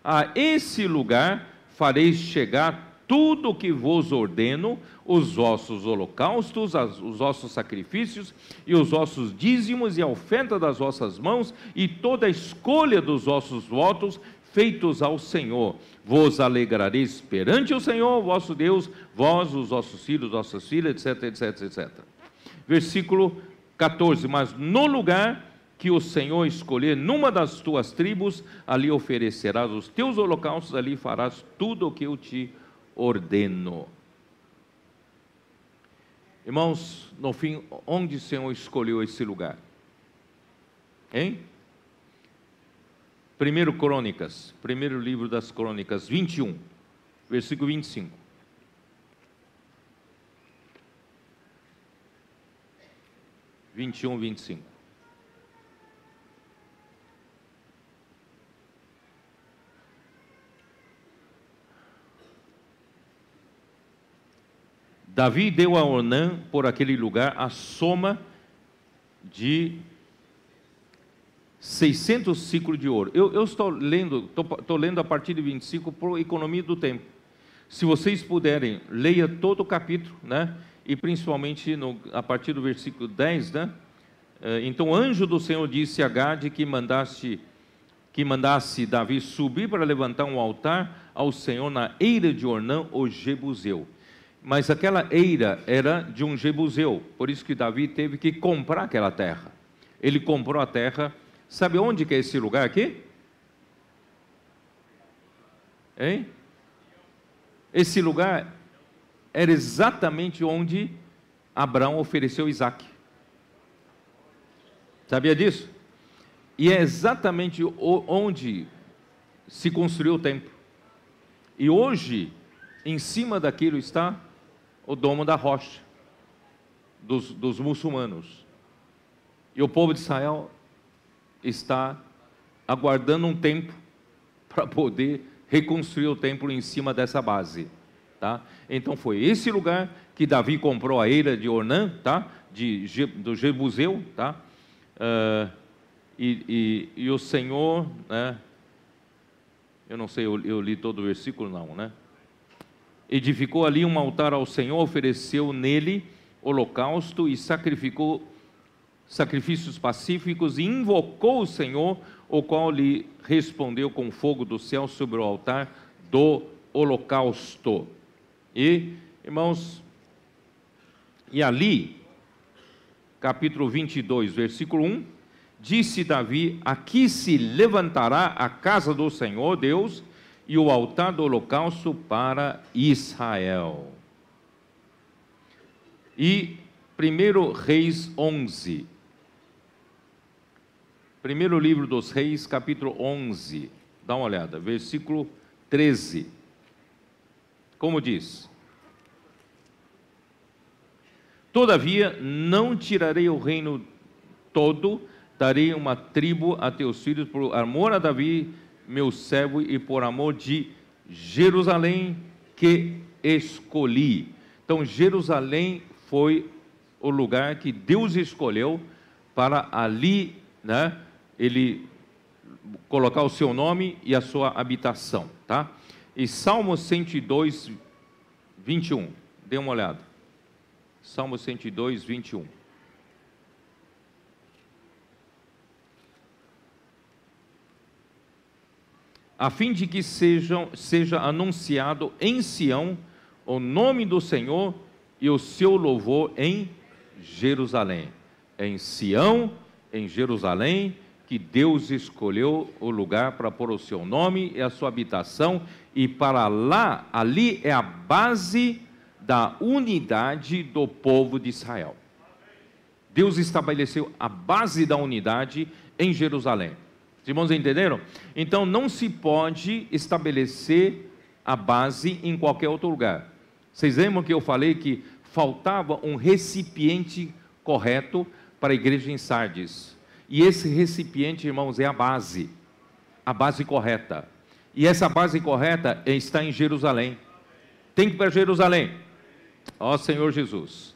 A: a esse lugar fareis chegar tudo o que vos ordeno, os vossos holocaustos, os vossos sacrifícios e os vossos dízimos e a oferta das vossas mãos e toda a escolha dos vossos votos feitos ao Senhor. Vos alegrareis perante o Senhor, vosso Deus, vós, os vossos filhos, vossas filhas, etc, etc, etc versículo 14: Mas no lugar que o Senhor escolher, numa das tuas tribos, ali oferecerás os teus holocaustos, ali farás tudo o que eu te ordeno. Irmãos, no fim, onde o Senhor escolheu esse lugar? Hein? Primeiro Crônicas, primeiro livro das Crônicas, 21, versículo 25. 21, 25. Davi deu a Onã por aquele lugar a soma de 600 ciclos de ouro. Eu, eu estou lendo, estou, estou, lendo a partir de 25 por economia do tempo. Se vocês puderem, leia todo o capítulo, né? E principalmente no, a partir do versículo 10, né? Eh, então o anjo do Senhor disse a Gade que mandasse que mandasse Davi subir para levantar um altar ao Senhor na eira de Ornã, o Jebuseu. Mas aquela eira era de um Jebuseu, por isso que Davi teve que comprar aquela terra. Ele comprou a terra, sabe onde que é esse lugar aqui? Hein? Esse lugar era exatamente onde Abraão ofereceu Isaac. Sabia disso? E é exatamente onde se construiu o templo. E hoje, em cima daquilo está o domo da rocha dos, dos muçulmanos. E o povo de Israel está aguardando um tempo para poder reconstruir o templo em cima dessa base. Tá? Então foi esse lugar que Davi comprou a eira de Ornã, tá? de, do Jebuseu, tá? Uh, e, e, e o Senhor, né? Eu não sei, eu, eu li todo o versículo, não, né? Edificou ali um altar ao Senhor, ofereceu nele holocausto e sacrificou sacrifícios pacíficos e invocou o Senhor, o qual lhe respondeu com fogo do céu sobre o altar do holocausto. E, irmãos, e ali, capítulo 22, versículo 1, disse Davi: Aqui se levantará a casa do Senhor Deus e o altar do holocausto para Israel. E 1 Reis 11. Primeiro livro dos Reis, capítulo 11. Dá uma olhada, versículo 13. Como diz: Todavia não tirarei o reino todo darei uma tribo a teus filhos por amor a Davi, meu servo, e por amor de Jerusalém que escolhi. Então, Jerusalém foi o lugar que Deus escolheu para ali, né, ele colocar o seu nome e a sua habitação, tá? E Salmo 102, 21. Dê uma olhada. Salmo 102, 21. A fim de que sejam, seja anunciado em Sião o nome do Senhor e o seu louvor em Jerusalém. Em Sião, em Jerusalém, que Deus escolheu o lugar para pôr o seu nome e a sua habitação, e para lá, ali é a base da unidade do povo de Israel. Deus estabeleceu a base da unidade em Jerusalém. Os irmãos entenderam? Então não se pode estabelecer a base em qualquer outro lugar. Vocês lembram que eu falei que faltava um recipiente correto para a igreja em Sardes? E esse recipiente, irmãos, é a base, a base correta. E essa base correta está em Jerusalém. Tem que ir para Jerusalém. Ó Senhor Jesus.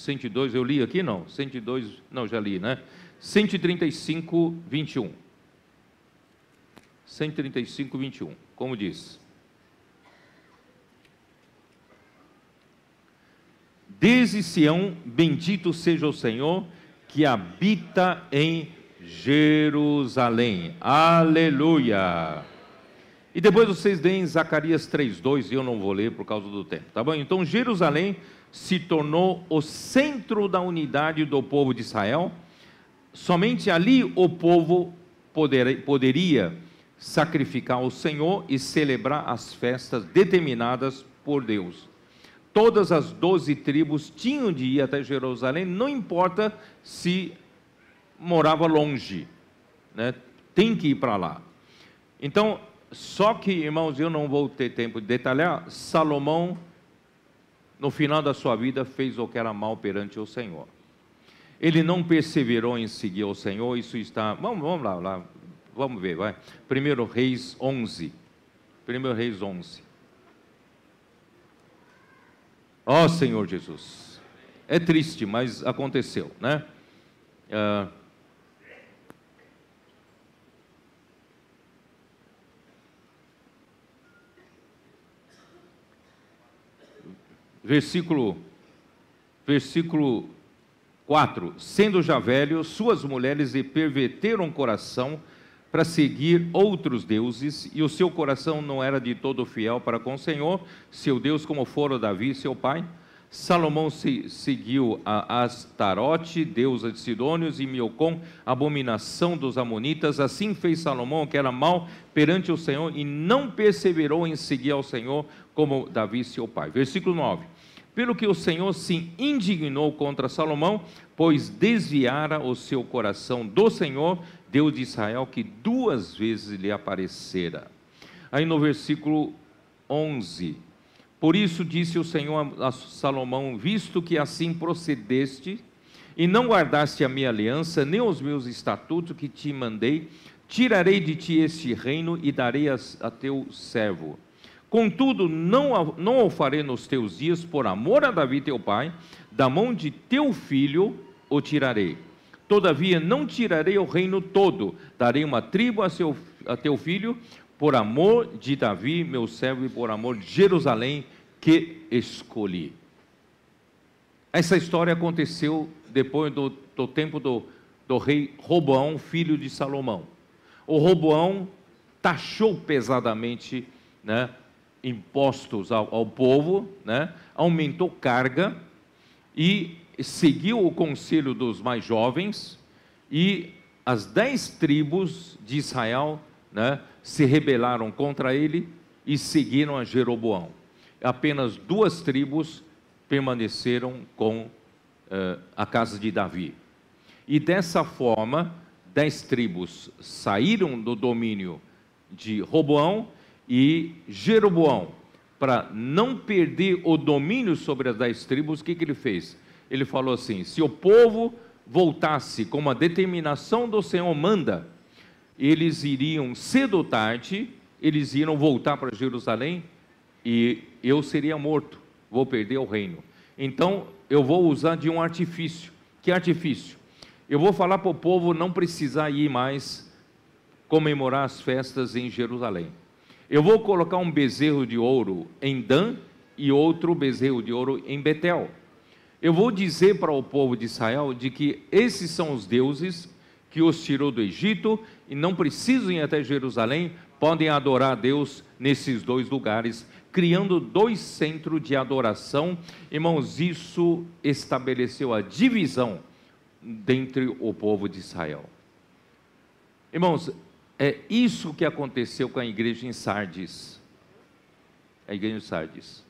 A: 102, eu li aqui não? 102, não, já li, né? 135, 21. 135, 21. Como diz? Desde Sião, bendito seja o Senhor que habita em Jerusalém. Aleluia! E depois vocês leem Zacarias 3:2, e eu não vou ler por causa do tempo, tá bom? Então Jerusalém se tornou o centro da unidade do povo de Israel. Somente ali o povo poder, poderia sacrificar ao Senhor e celebrar as festas determinadas por Deus. Todas as doze tribos tinham de ir até Jerusalém, não importa se morava longe, né? tem que ir para lá. Então, só que, irmãos, eu não vou ter tempo de detalhar, Salomão no final da sua vida fez o que era mal perante o Senhor. Ele não perseverou em seguir o Senhor, isso está. Vamos, vamos lá, lá, vamos ver, vai. 1 Reis 11. 1 Reis 11. Ó oh, Senhor Jesus. É triste, mas aconteceu, né? Uh, versículo, versículo 4: Sendo já velho, suas mulheres lhe perverteram o coração para seguir outros deuses, e o seu coração não era de todo fiel para com o Senhor, seu Deus, como fora Davi, seu pai. Salomão se, seguiu a Astarote, deusa de Sidônios, e Miocom, abominação dos Amonitas. Assim fez Salomão, que era mal perante o Senhor, e não perseverou em seguir ao Senhor, como Davi, seu pai. Versículo 9. Pelo que o Senhor se indignou contra Salomão, pois desviara o seu coração do Senhor, Deus de Israel, que duas vezes lhe aparecera. Aí no versículo 11 por isso disse o Senhor a Salomão: Visto que assim procedeste, e não guardaste a minha aliança, nem os meus estatutos que te mandei, tirarei de ti este reino e darei a, a teu servo. Contudo, não, não o farei nos teus dias, por amor a Davi teu pai, da mão de teu filho o tirarei. Todavia, não tirarei o reino todo, darei uma tribo a, seu, a teu filho, por amor de Davi, meu servo, e por amor de Jerusalém, que escolhi. Essa história aconteceu depois do, do tempo do, do rei Roboão, filho de Salomão. O Roboão taxou pesadamente né, impostos ao, ao povo, né, aumentou carga e seguiu o conselho dos mais jovens e as dez tribos de Israel né, se rebelaram contra ele e seguiram a Jeroboão. Apenas duas tribos permaneceram com uh, a casa de Davi. E dessa forma, dez tribos saíram do domínio de Roboão e Jeroboão, para não perder o domínio sobre as dez tribos, o que, que ele fez? Ele falou assim: se o povo voltasse como a determinação do Senhor manda, eles iriam cedo ou tarde, eles iriam voltar para Jerusalém e eu seria morto, vou perder o reino. Então eu vou usar de um artifício. Que artifício? Eu vou falar para o povo não precisar ir mais comemorar as festas em Jerusalém. Eu vou colocar um bezerro de ouro em Dan e outro bezerro de ouro em Betel. Eu vou dizer para o povo de Israel de que esses são os deuses que os tirou do Egito e não precisam ir até Jerusalém, podem adorar a Deus nesses dois lugares, criando dois centros de adoração. Irmãos, isso estabeleceu a divisão dentre o povo de Israel. Irmãos, é isso que aconteceu com a igreja em Sardes. A igreja em Sardes.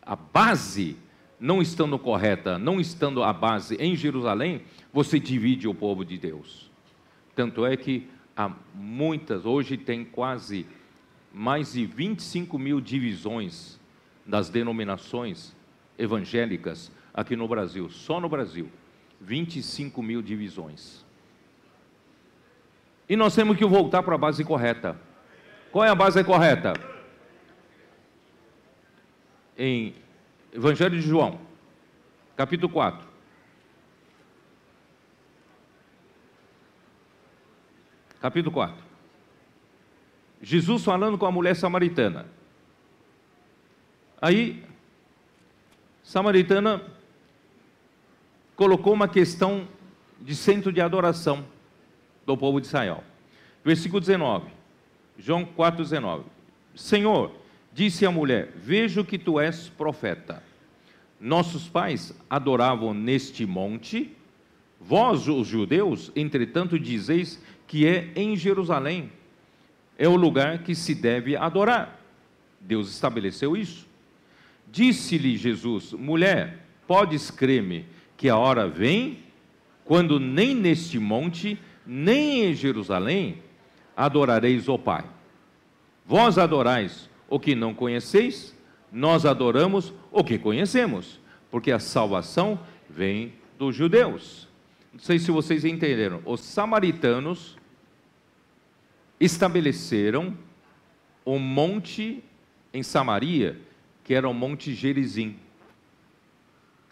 A: A base não estando correta, não estando a base em Jerusalém, você divide o povo de Deus. Tanto é que há muitas, hoje tem quase mais de 25 mil divisões das denominações evangélicas aqui no Brasil, só no Brasil, 25 mil divisões. E nós temos que voltar para a base correta. Qual é a base correta? Em Evangelho de João, capítulo 4. capítulo 4. Jesus falando com a mulher samaritana. Aí, samaritana colocou uma questão de centro de adoração do povo de Israel. Versículo 19. João 4:19. Senhor, disse a mulher: Vejo que tu és profeta. Nossos pais adoravam neste monte, vós, os judeus, entretanto, dizeis que é em Jerusalém. É o lugar que se deve adorar. Deus estabeleceu isso. Disse-lhe Jesus: Mulher, podes crer-me que a hora vem quando nem neste monte, nem em Jerusalém adorareis o Pai. Vós adorais o que não conheceis, nós adoramos o que conhecemos, porque a salvação vem dos judeus. Não sei se vocês entenderam. Os samaritanos estabeleceram um monte em Samaria, que era o Monte Gerizim.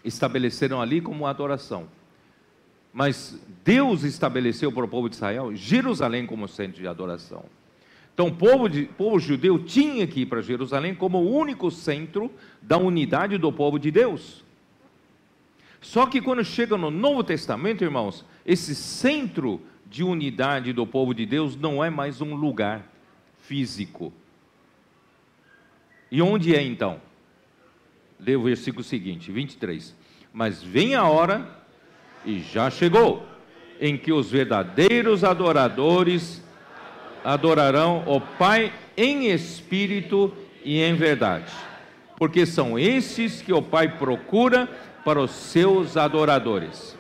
A: Estabeleceram ali como adoração. Mas Deus estabeleceu para o povo de Israel Jerusalém como centro de adoração. Então, o povo, de, povo judeu tinha que ir para Jerusalém como o único centro da unidade do povo de Deus. Só que quando chega no Novo Testamento, irmãos, esse centro de unidade do povo de Deus não é mais um lugar físico. E onde é então? Lê o versículo seguinte, 23. Mas vem a hora, e já chegou, em que os verdadeiros adoradores adorarão o Pai em espírito e em verdade, porque são esses que o Pai procura para os seus adoradores.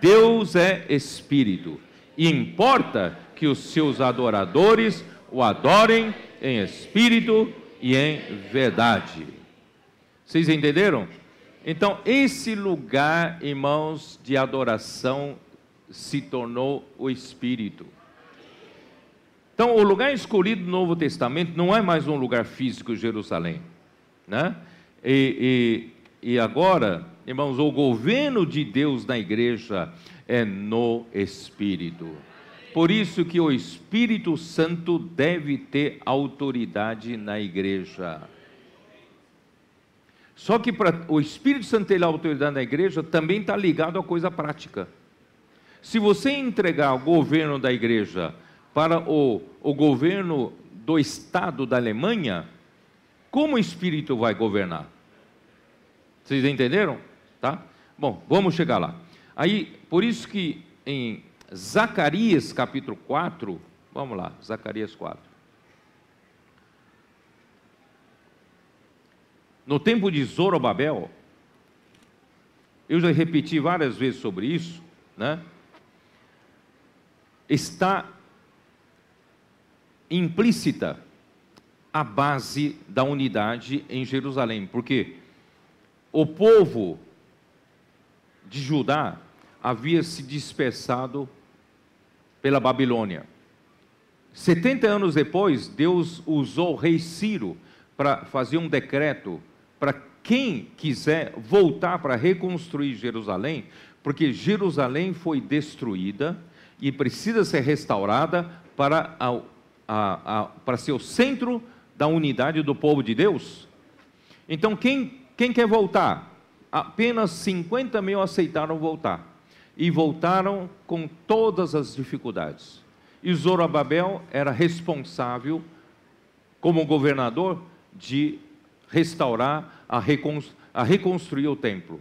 A: Deus é espírito, e importa que os seus adoradores o adorem em espírito e em verdade. Vocês entenderam? Então, esse lugar, irmãos, de adoração se tornou o Espírito. Então, o lugar escolhido no Novo Testamento não é mais um lugar físico, Jerusalém. Né? E, e, e agora, irmãos, o governo de Deus na igreja é no Espírito. Por isso que o Espírito Santo deve ter autoridade na igreja. Só que o Espírito Santo ter autoridade na igreja também está ligado à coisa prática. Se você entregar o governo da igreja para o, o governo do Estado da Alemanha, como o Espírito vai governar? Vocês entenderam? Tá? Bom, vamos chegar lá. Aí, por isso que em Zacarias capítulo 4, vamos lá, Zacarias 4. No tempo de Zorobabel, eu já repeti várias vezes sobre isso, né? Está implícita a base da unidade em Jerusalém, porque o povo de Judá havia se dispersado pela Babilônia. 70 anos depois, Deus usou o rei Ciro para fazer um decreto para quem quiser voltar para reconstruir Jerusalém, porque Jerusalém foi destruída e precisa ser restaurada para, a, a, a, para ser o centro da unidade do povo de Deus. Então, quem, quem quer voltar? Apenas 50 mil aceitaram voltar. E voltaram com todas as dificuldades. E Zorobabel era responsável, como governador, de restaurar, a, a reconstruir o templo,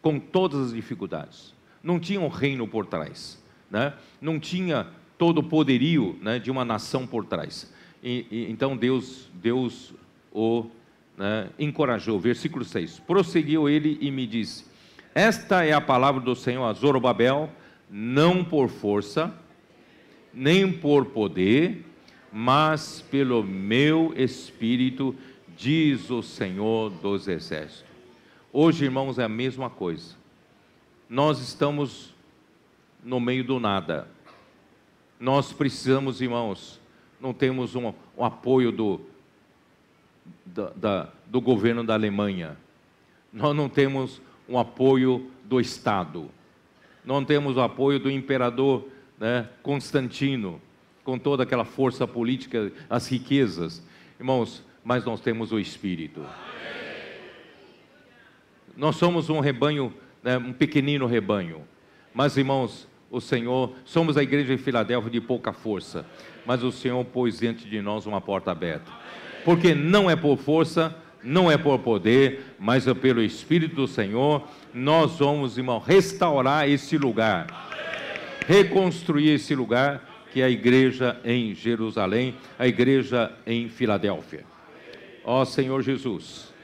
A: com todas as dificuldades. Não tinha um reino por trás, né? não tinha todo o poderio né, de uma nação por trás. E, e, então Deus, Deus o né, encorajou. Versículo 6: Prosseguiu ele e me disse: Esta é a palavra do Senhor a Zorobabel, não por força, nem por poder, mas pelo meu espírito, diz o Senhor dos Exércitos. Hoje, irmãos, é a mesma coisa. Nós estamos no meio do nada. Nós precisamos, irmãos, não temos um, um apoio do, da, da, do governo da Alemanha. Nós não temos um apoio do Estado. Não temos o apoio do imperador né, Constantino, com toda aquela força política, as riquezas. Irmãos, mas nós temos o Espírito. Nós somos um rebanho, né, um pequenino rebanho, mas irmãos, o Senhor, somos a igreja de Filadélfia de pouca força, mas o Senhor pôs diante de nós uma porta aberta, porque não é por força, não é por poder, mas é pelo Espírito do Senhor, nós vamos, irmão, restaurar esse lugar, reconstruir esse lugar, que é a igreja em Jerusalém, a igreja em Filadélfia ó Senhor Jesus.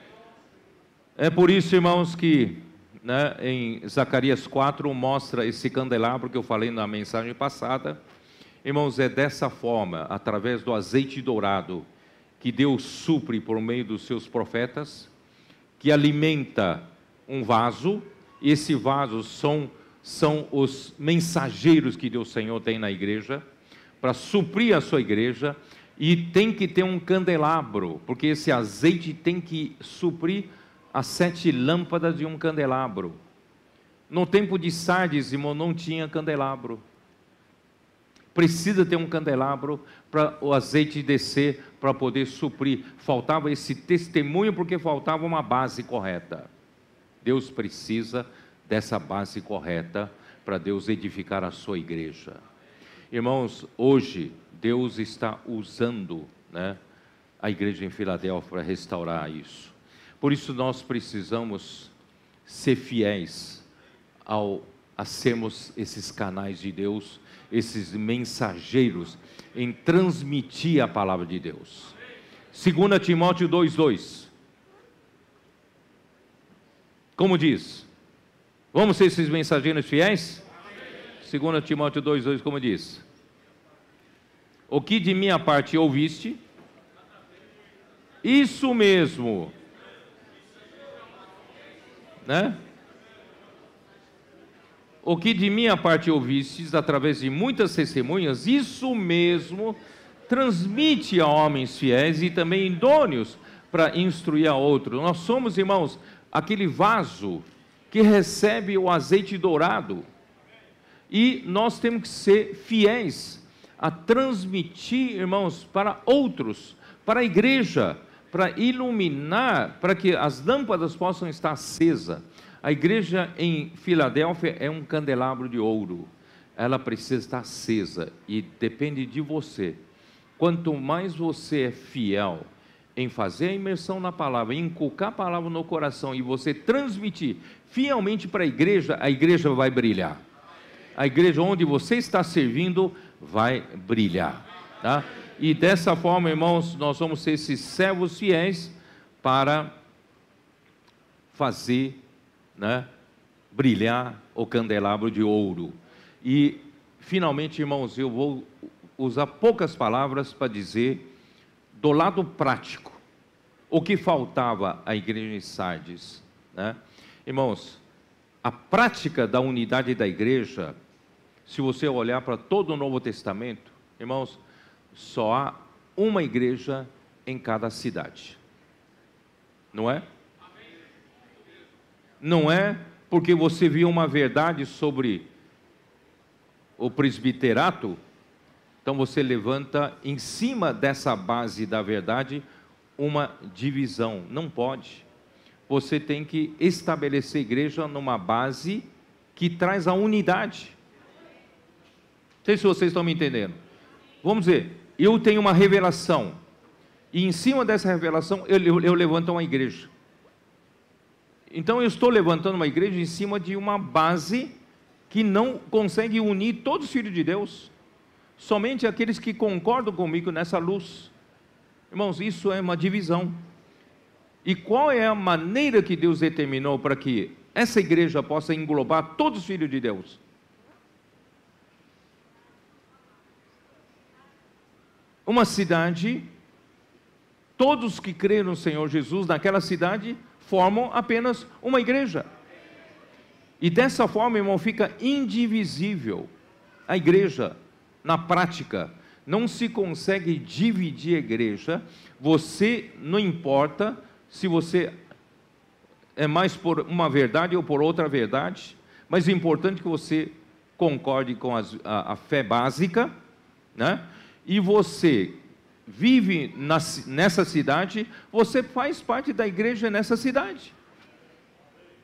A: É por isso, irmãos, que né, em Zacarias 4 mostra esse candelabro que eu falei na mensagem passada. Irmãos, é dessa forma, através do azeite dourado, que Deus supre por meio dos seus profetas, que alimenta um vaso, e esse vaso são, são os mensageiros que Deus Senhor tem na igreja, para suprir a sua igreja, e tem que ter um candelabro, porque esse azeite tem que suprir as sete lâmpadas de um candelabro. No tempo de Sardes, irmão, não tinha candelabro. Precisa ter um candelabro para o azeite descer, para poder suprir. Faltava esse testemunho porque faltava uma base correta. Deus precisa dessa base correta para Deus edificar a sua igreja. Irmãos, hoje Deus está usando né, a igreja em Filadélfia para restaurar isso. Por isso nós precisamos ser fiéis ao, a sermos esses canais de Deus esses mensageiros em transmitir a palavra de Deus. 2 Timóteo 2,2. Como diz? Vamos ser esses mensageiros fiéis? 2 Timóteo 2,2, como diz? O que de minha parte ouviste? Isso mesmo. Né? o que de minha parte ouvistes através de muitas testemunhas, isso mesmo transmite a homens fiéis e também idôneos para instruir a outros. Nós somos, irmãos, aquele vaso que recebe o azeite dourado. E nós temos que ser fiéis a transmitir, irmãos, para outros, para a igreja, para iluminar, para que as lâmpadas possam estar acesas a igreja em Filadélfia é um candelabro de ouro. Ela precisa estar acesa e depende de você. Quanto mais você é fiel em fazer a imersão na palavra, em inculcar a palavra no coração e você transmitir fielmente para a igreja, a igreja vai brilhar. A igreja onde você está servindo vai brilhar, tá? E dessa forma, irmãos, nós vamos ser esses servos fiéis para fazer né, brilhar o candelabro de ouro. E, finalmente, irmãos, eu vou usar poucas palavras para dizer, do lado prático, o que faltava à igreja em Sardes. Né? Irmãos, a prática da unidade da igreja, se você olhar para todo o Novo Testamento, irmãos, só há uma igreja em cada cidade. Não é? não é porque você viu uma verdade sobre o presbiterato, então você levanta em cima dessa base da verdade uma divisão. Não pode. Você tem que estabelecer igreja numa base que traz a unidade. Não sei se vocês estão me entendendo. Vamos dizer, eu tenho uma revelação, e em cima dessa revelação eu, eu, eu levanto uma igreja. Então eu estou levantando uma igreja em cima de uma base que não consegue unir todos os filhos de Deus, somente aqueles que concordam comigo nessa luz. Irmãos, isso é uma divisão. E qual é a maneira que Deus determinou para que essa igreja possa englobar todos os filhos de Deus? Uma cidade, todos que creram no Senhor Jesus naquela cidade formam apenas uma igreja. E dessa forma, irmão, fica indivisível a igreja na prática. Não se consegue dividir a igreja. Você não importa se você é mais por uma verdade ou por outra verdade, mas é importante que você concorde com a, a fé básica, né? E você vive na, nessa cidade, você faz parte da igreja nessa cidade.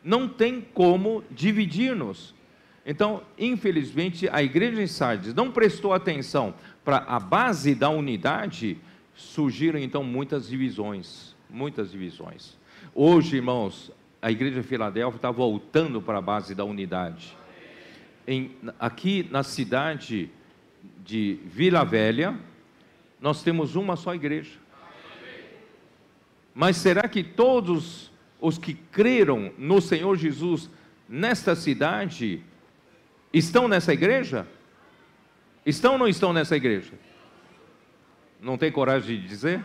A: Não tem como dividir-nos. Então, infelizmente, a igreja em Sardes não prestou atenção para a base da unidade, surgiram então muitas divisões, muitas divisões. Hoje, irmãos, a igreja de Filadélfia está voltando para a base da unidade. Em, aqui na cidade de Vila Velha, nós temos uma só igreja. Mas será que todos os que creram no Senhor Jesus nesta cidade estão nessa igreja? Estão ou não estão nessa igreja? Não tem coragem de dizer?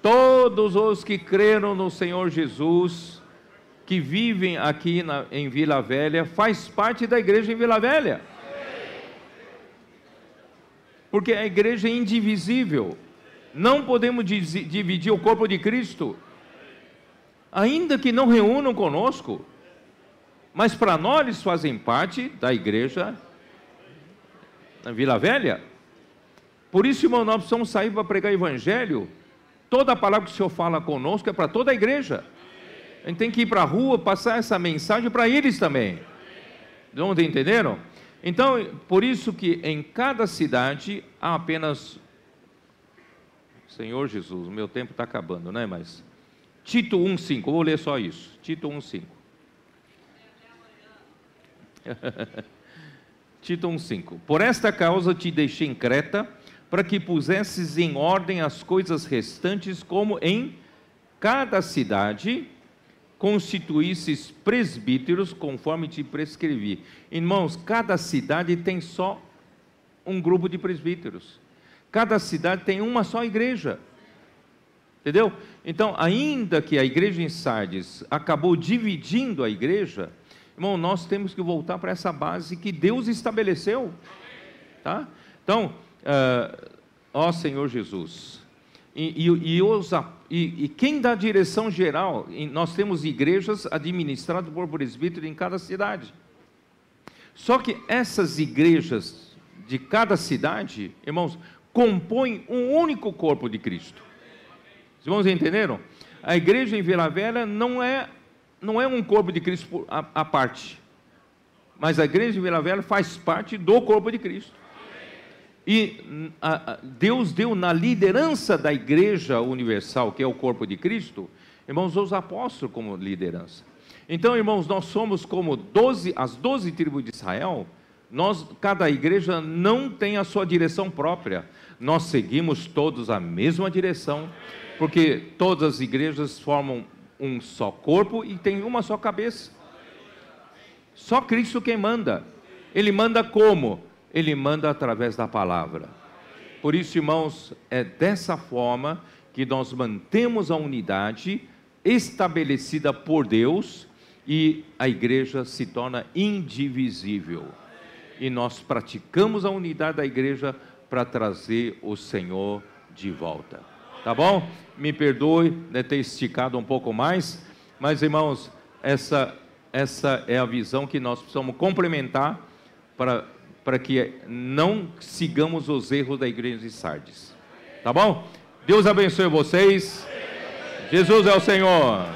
A: Todos os que creram no Senhor Jesus, que vivem aqui na, em Vila Velha, faz parte da igreja em Vila Velha porque a igreja é indivisível. Não podemos dividir o corpo de Cristo, ainda que não reúnam conosco, mas para nós eles fazem parte da igreja na Vila Velha. Por isso, irmão, nós precisamos sair para pregar Evangelho. Toda a palavra que o Senhor fala conosco é para toda a igreja. A gente tem que ir para a rua, passar essa mensagem para eles também. Não entenderam? Então, por isso que em cada cidade há apenas. Senhor Jesus, meu tempo está acabando, né? Mas. Tito 1,5, vou ler só isso. Tito 1,5. Tito 1,5. Por esta causa te deixei em Creta, para que pusesses em ordem as coisas restantes, como em cada cidade constituísses presbíteros, conforme te prescrevi. Irmãos, cada cidade tem só um grupo de presbíteros. Cada cidade tem uma só igreja. Entendeu? Então, ainda que a igreja em Sardes acabou dividindo a igreja, irmão, nós temos que voltar para essa base que Deus estabeleceu. Tá? Então, uh, ó Senhor Jesus, e, e, e, os, e, quem dá direção geral? Nós temos igrejas administradas por presbítero em cada cidade. Só que essas igrejas de cada cidade, irmãos, compõem um único corpo de Cristo. Os irmãos entenderam? A igreja em Vila Velha não é, não é um corpo de Cristo à parte. Mas a igreja em Vila Velha faz parte do corpo de Cristo. E a, a, Deus deu na liderança da igreja universal, que é o corpo de Cristo, irmãos, os apóstolos como liderança. Então, irmãos, nós somos como 12, as doze tribos de Israel, nós, cada igreja não tem a sua direção própria, nós seguimos todos a mesma direção, porque todas as igrejas formam um só corpo e tem uma só cabeça. Só Cristo quem manda. Ele manda como? Ele manda através da palavra. Por isso, irmãos, é dessa forma que nós mantemos a unidade estabelecida por Deus e a igreja se torna indivisível. E nós praticamos a unidade da igreja para trazer o Senhor de volta. Tá bom? Me perdoe de ter esticado um pouco mais, mas irmãos, essa essa é a visão que nós precisamos complementar para para que não sigamos os erros da igreja de Sardes. Tá bom? Deus abençoe vocês. Jesus é o Senhor.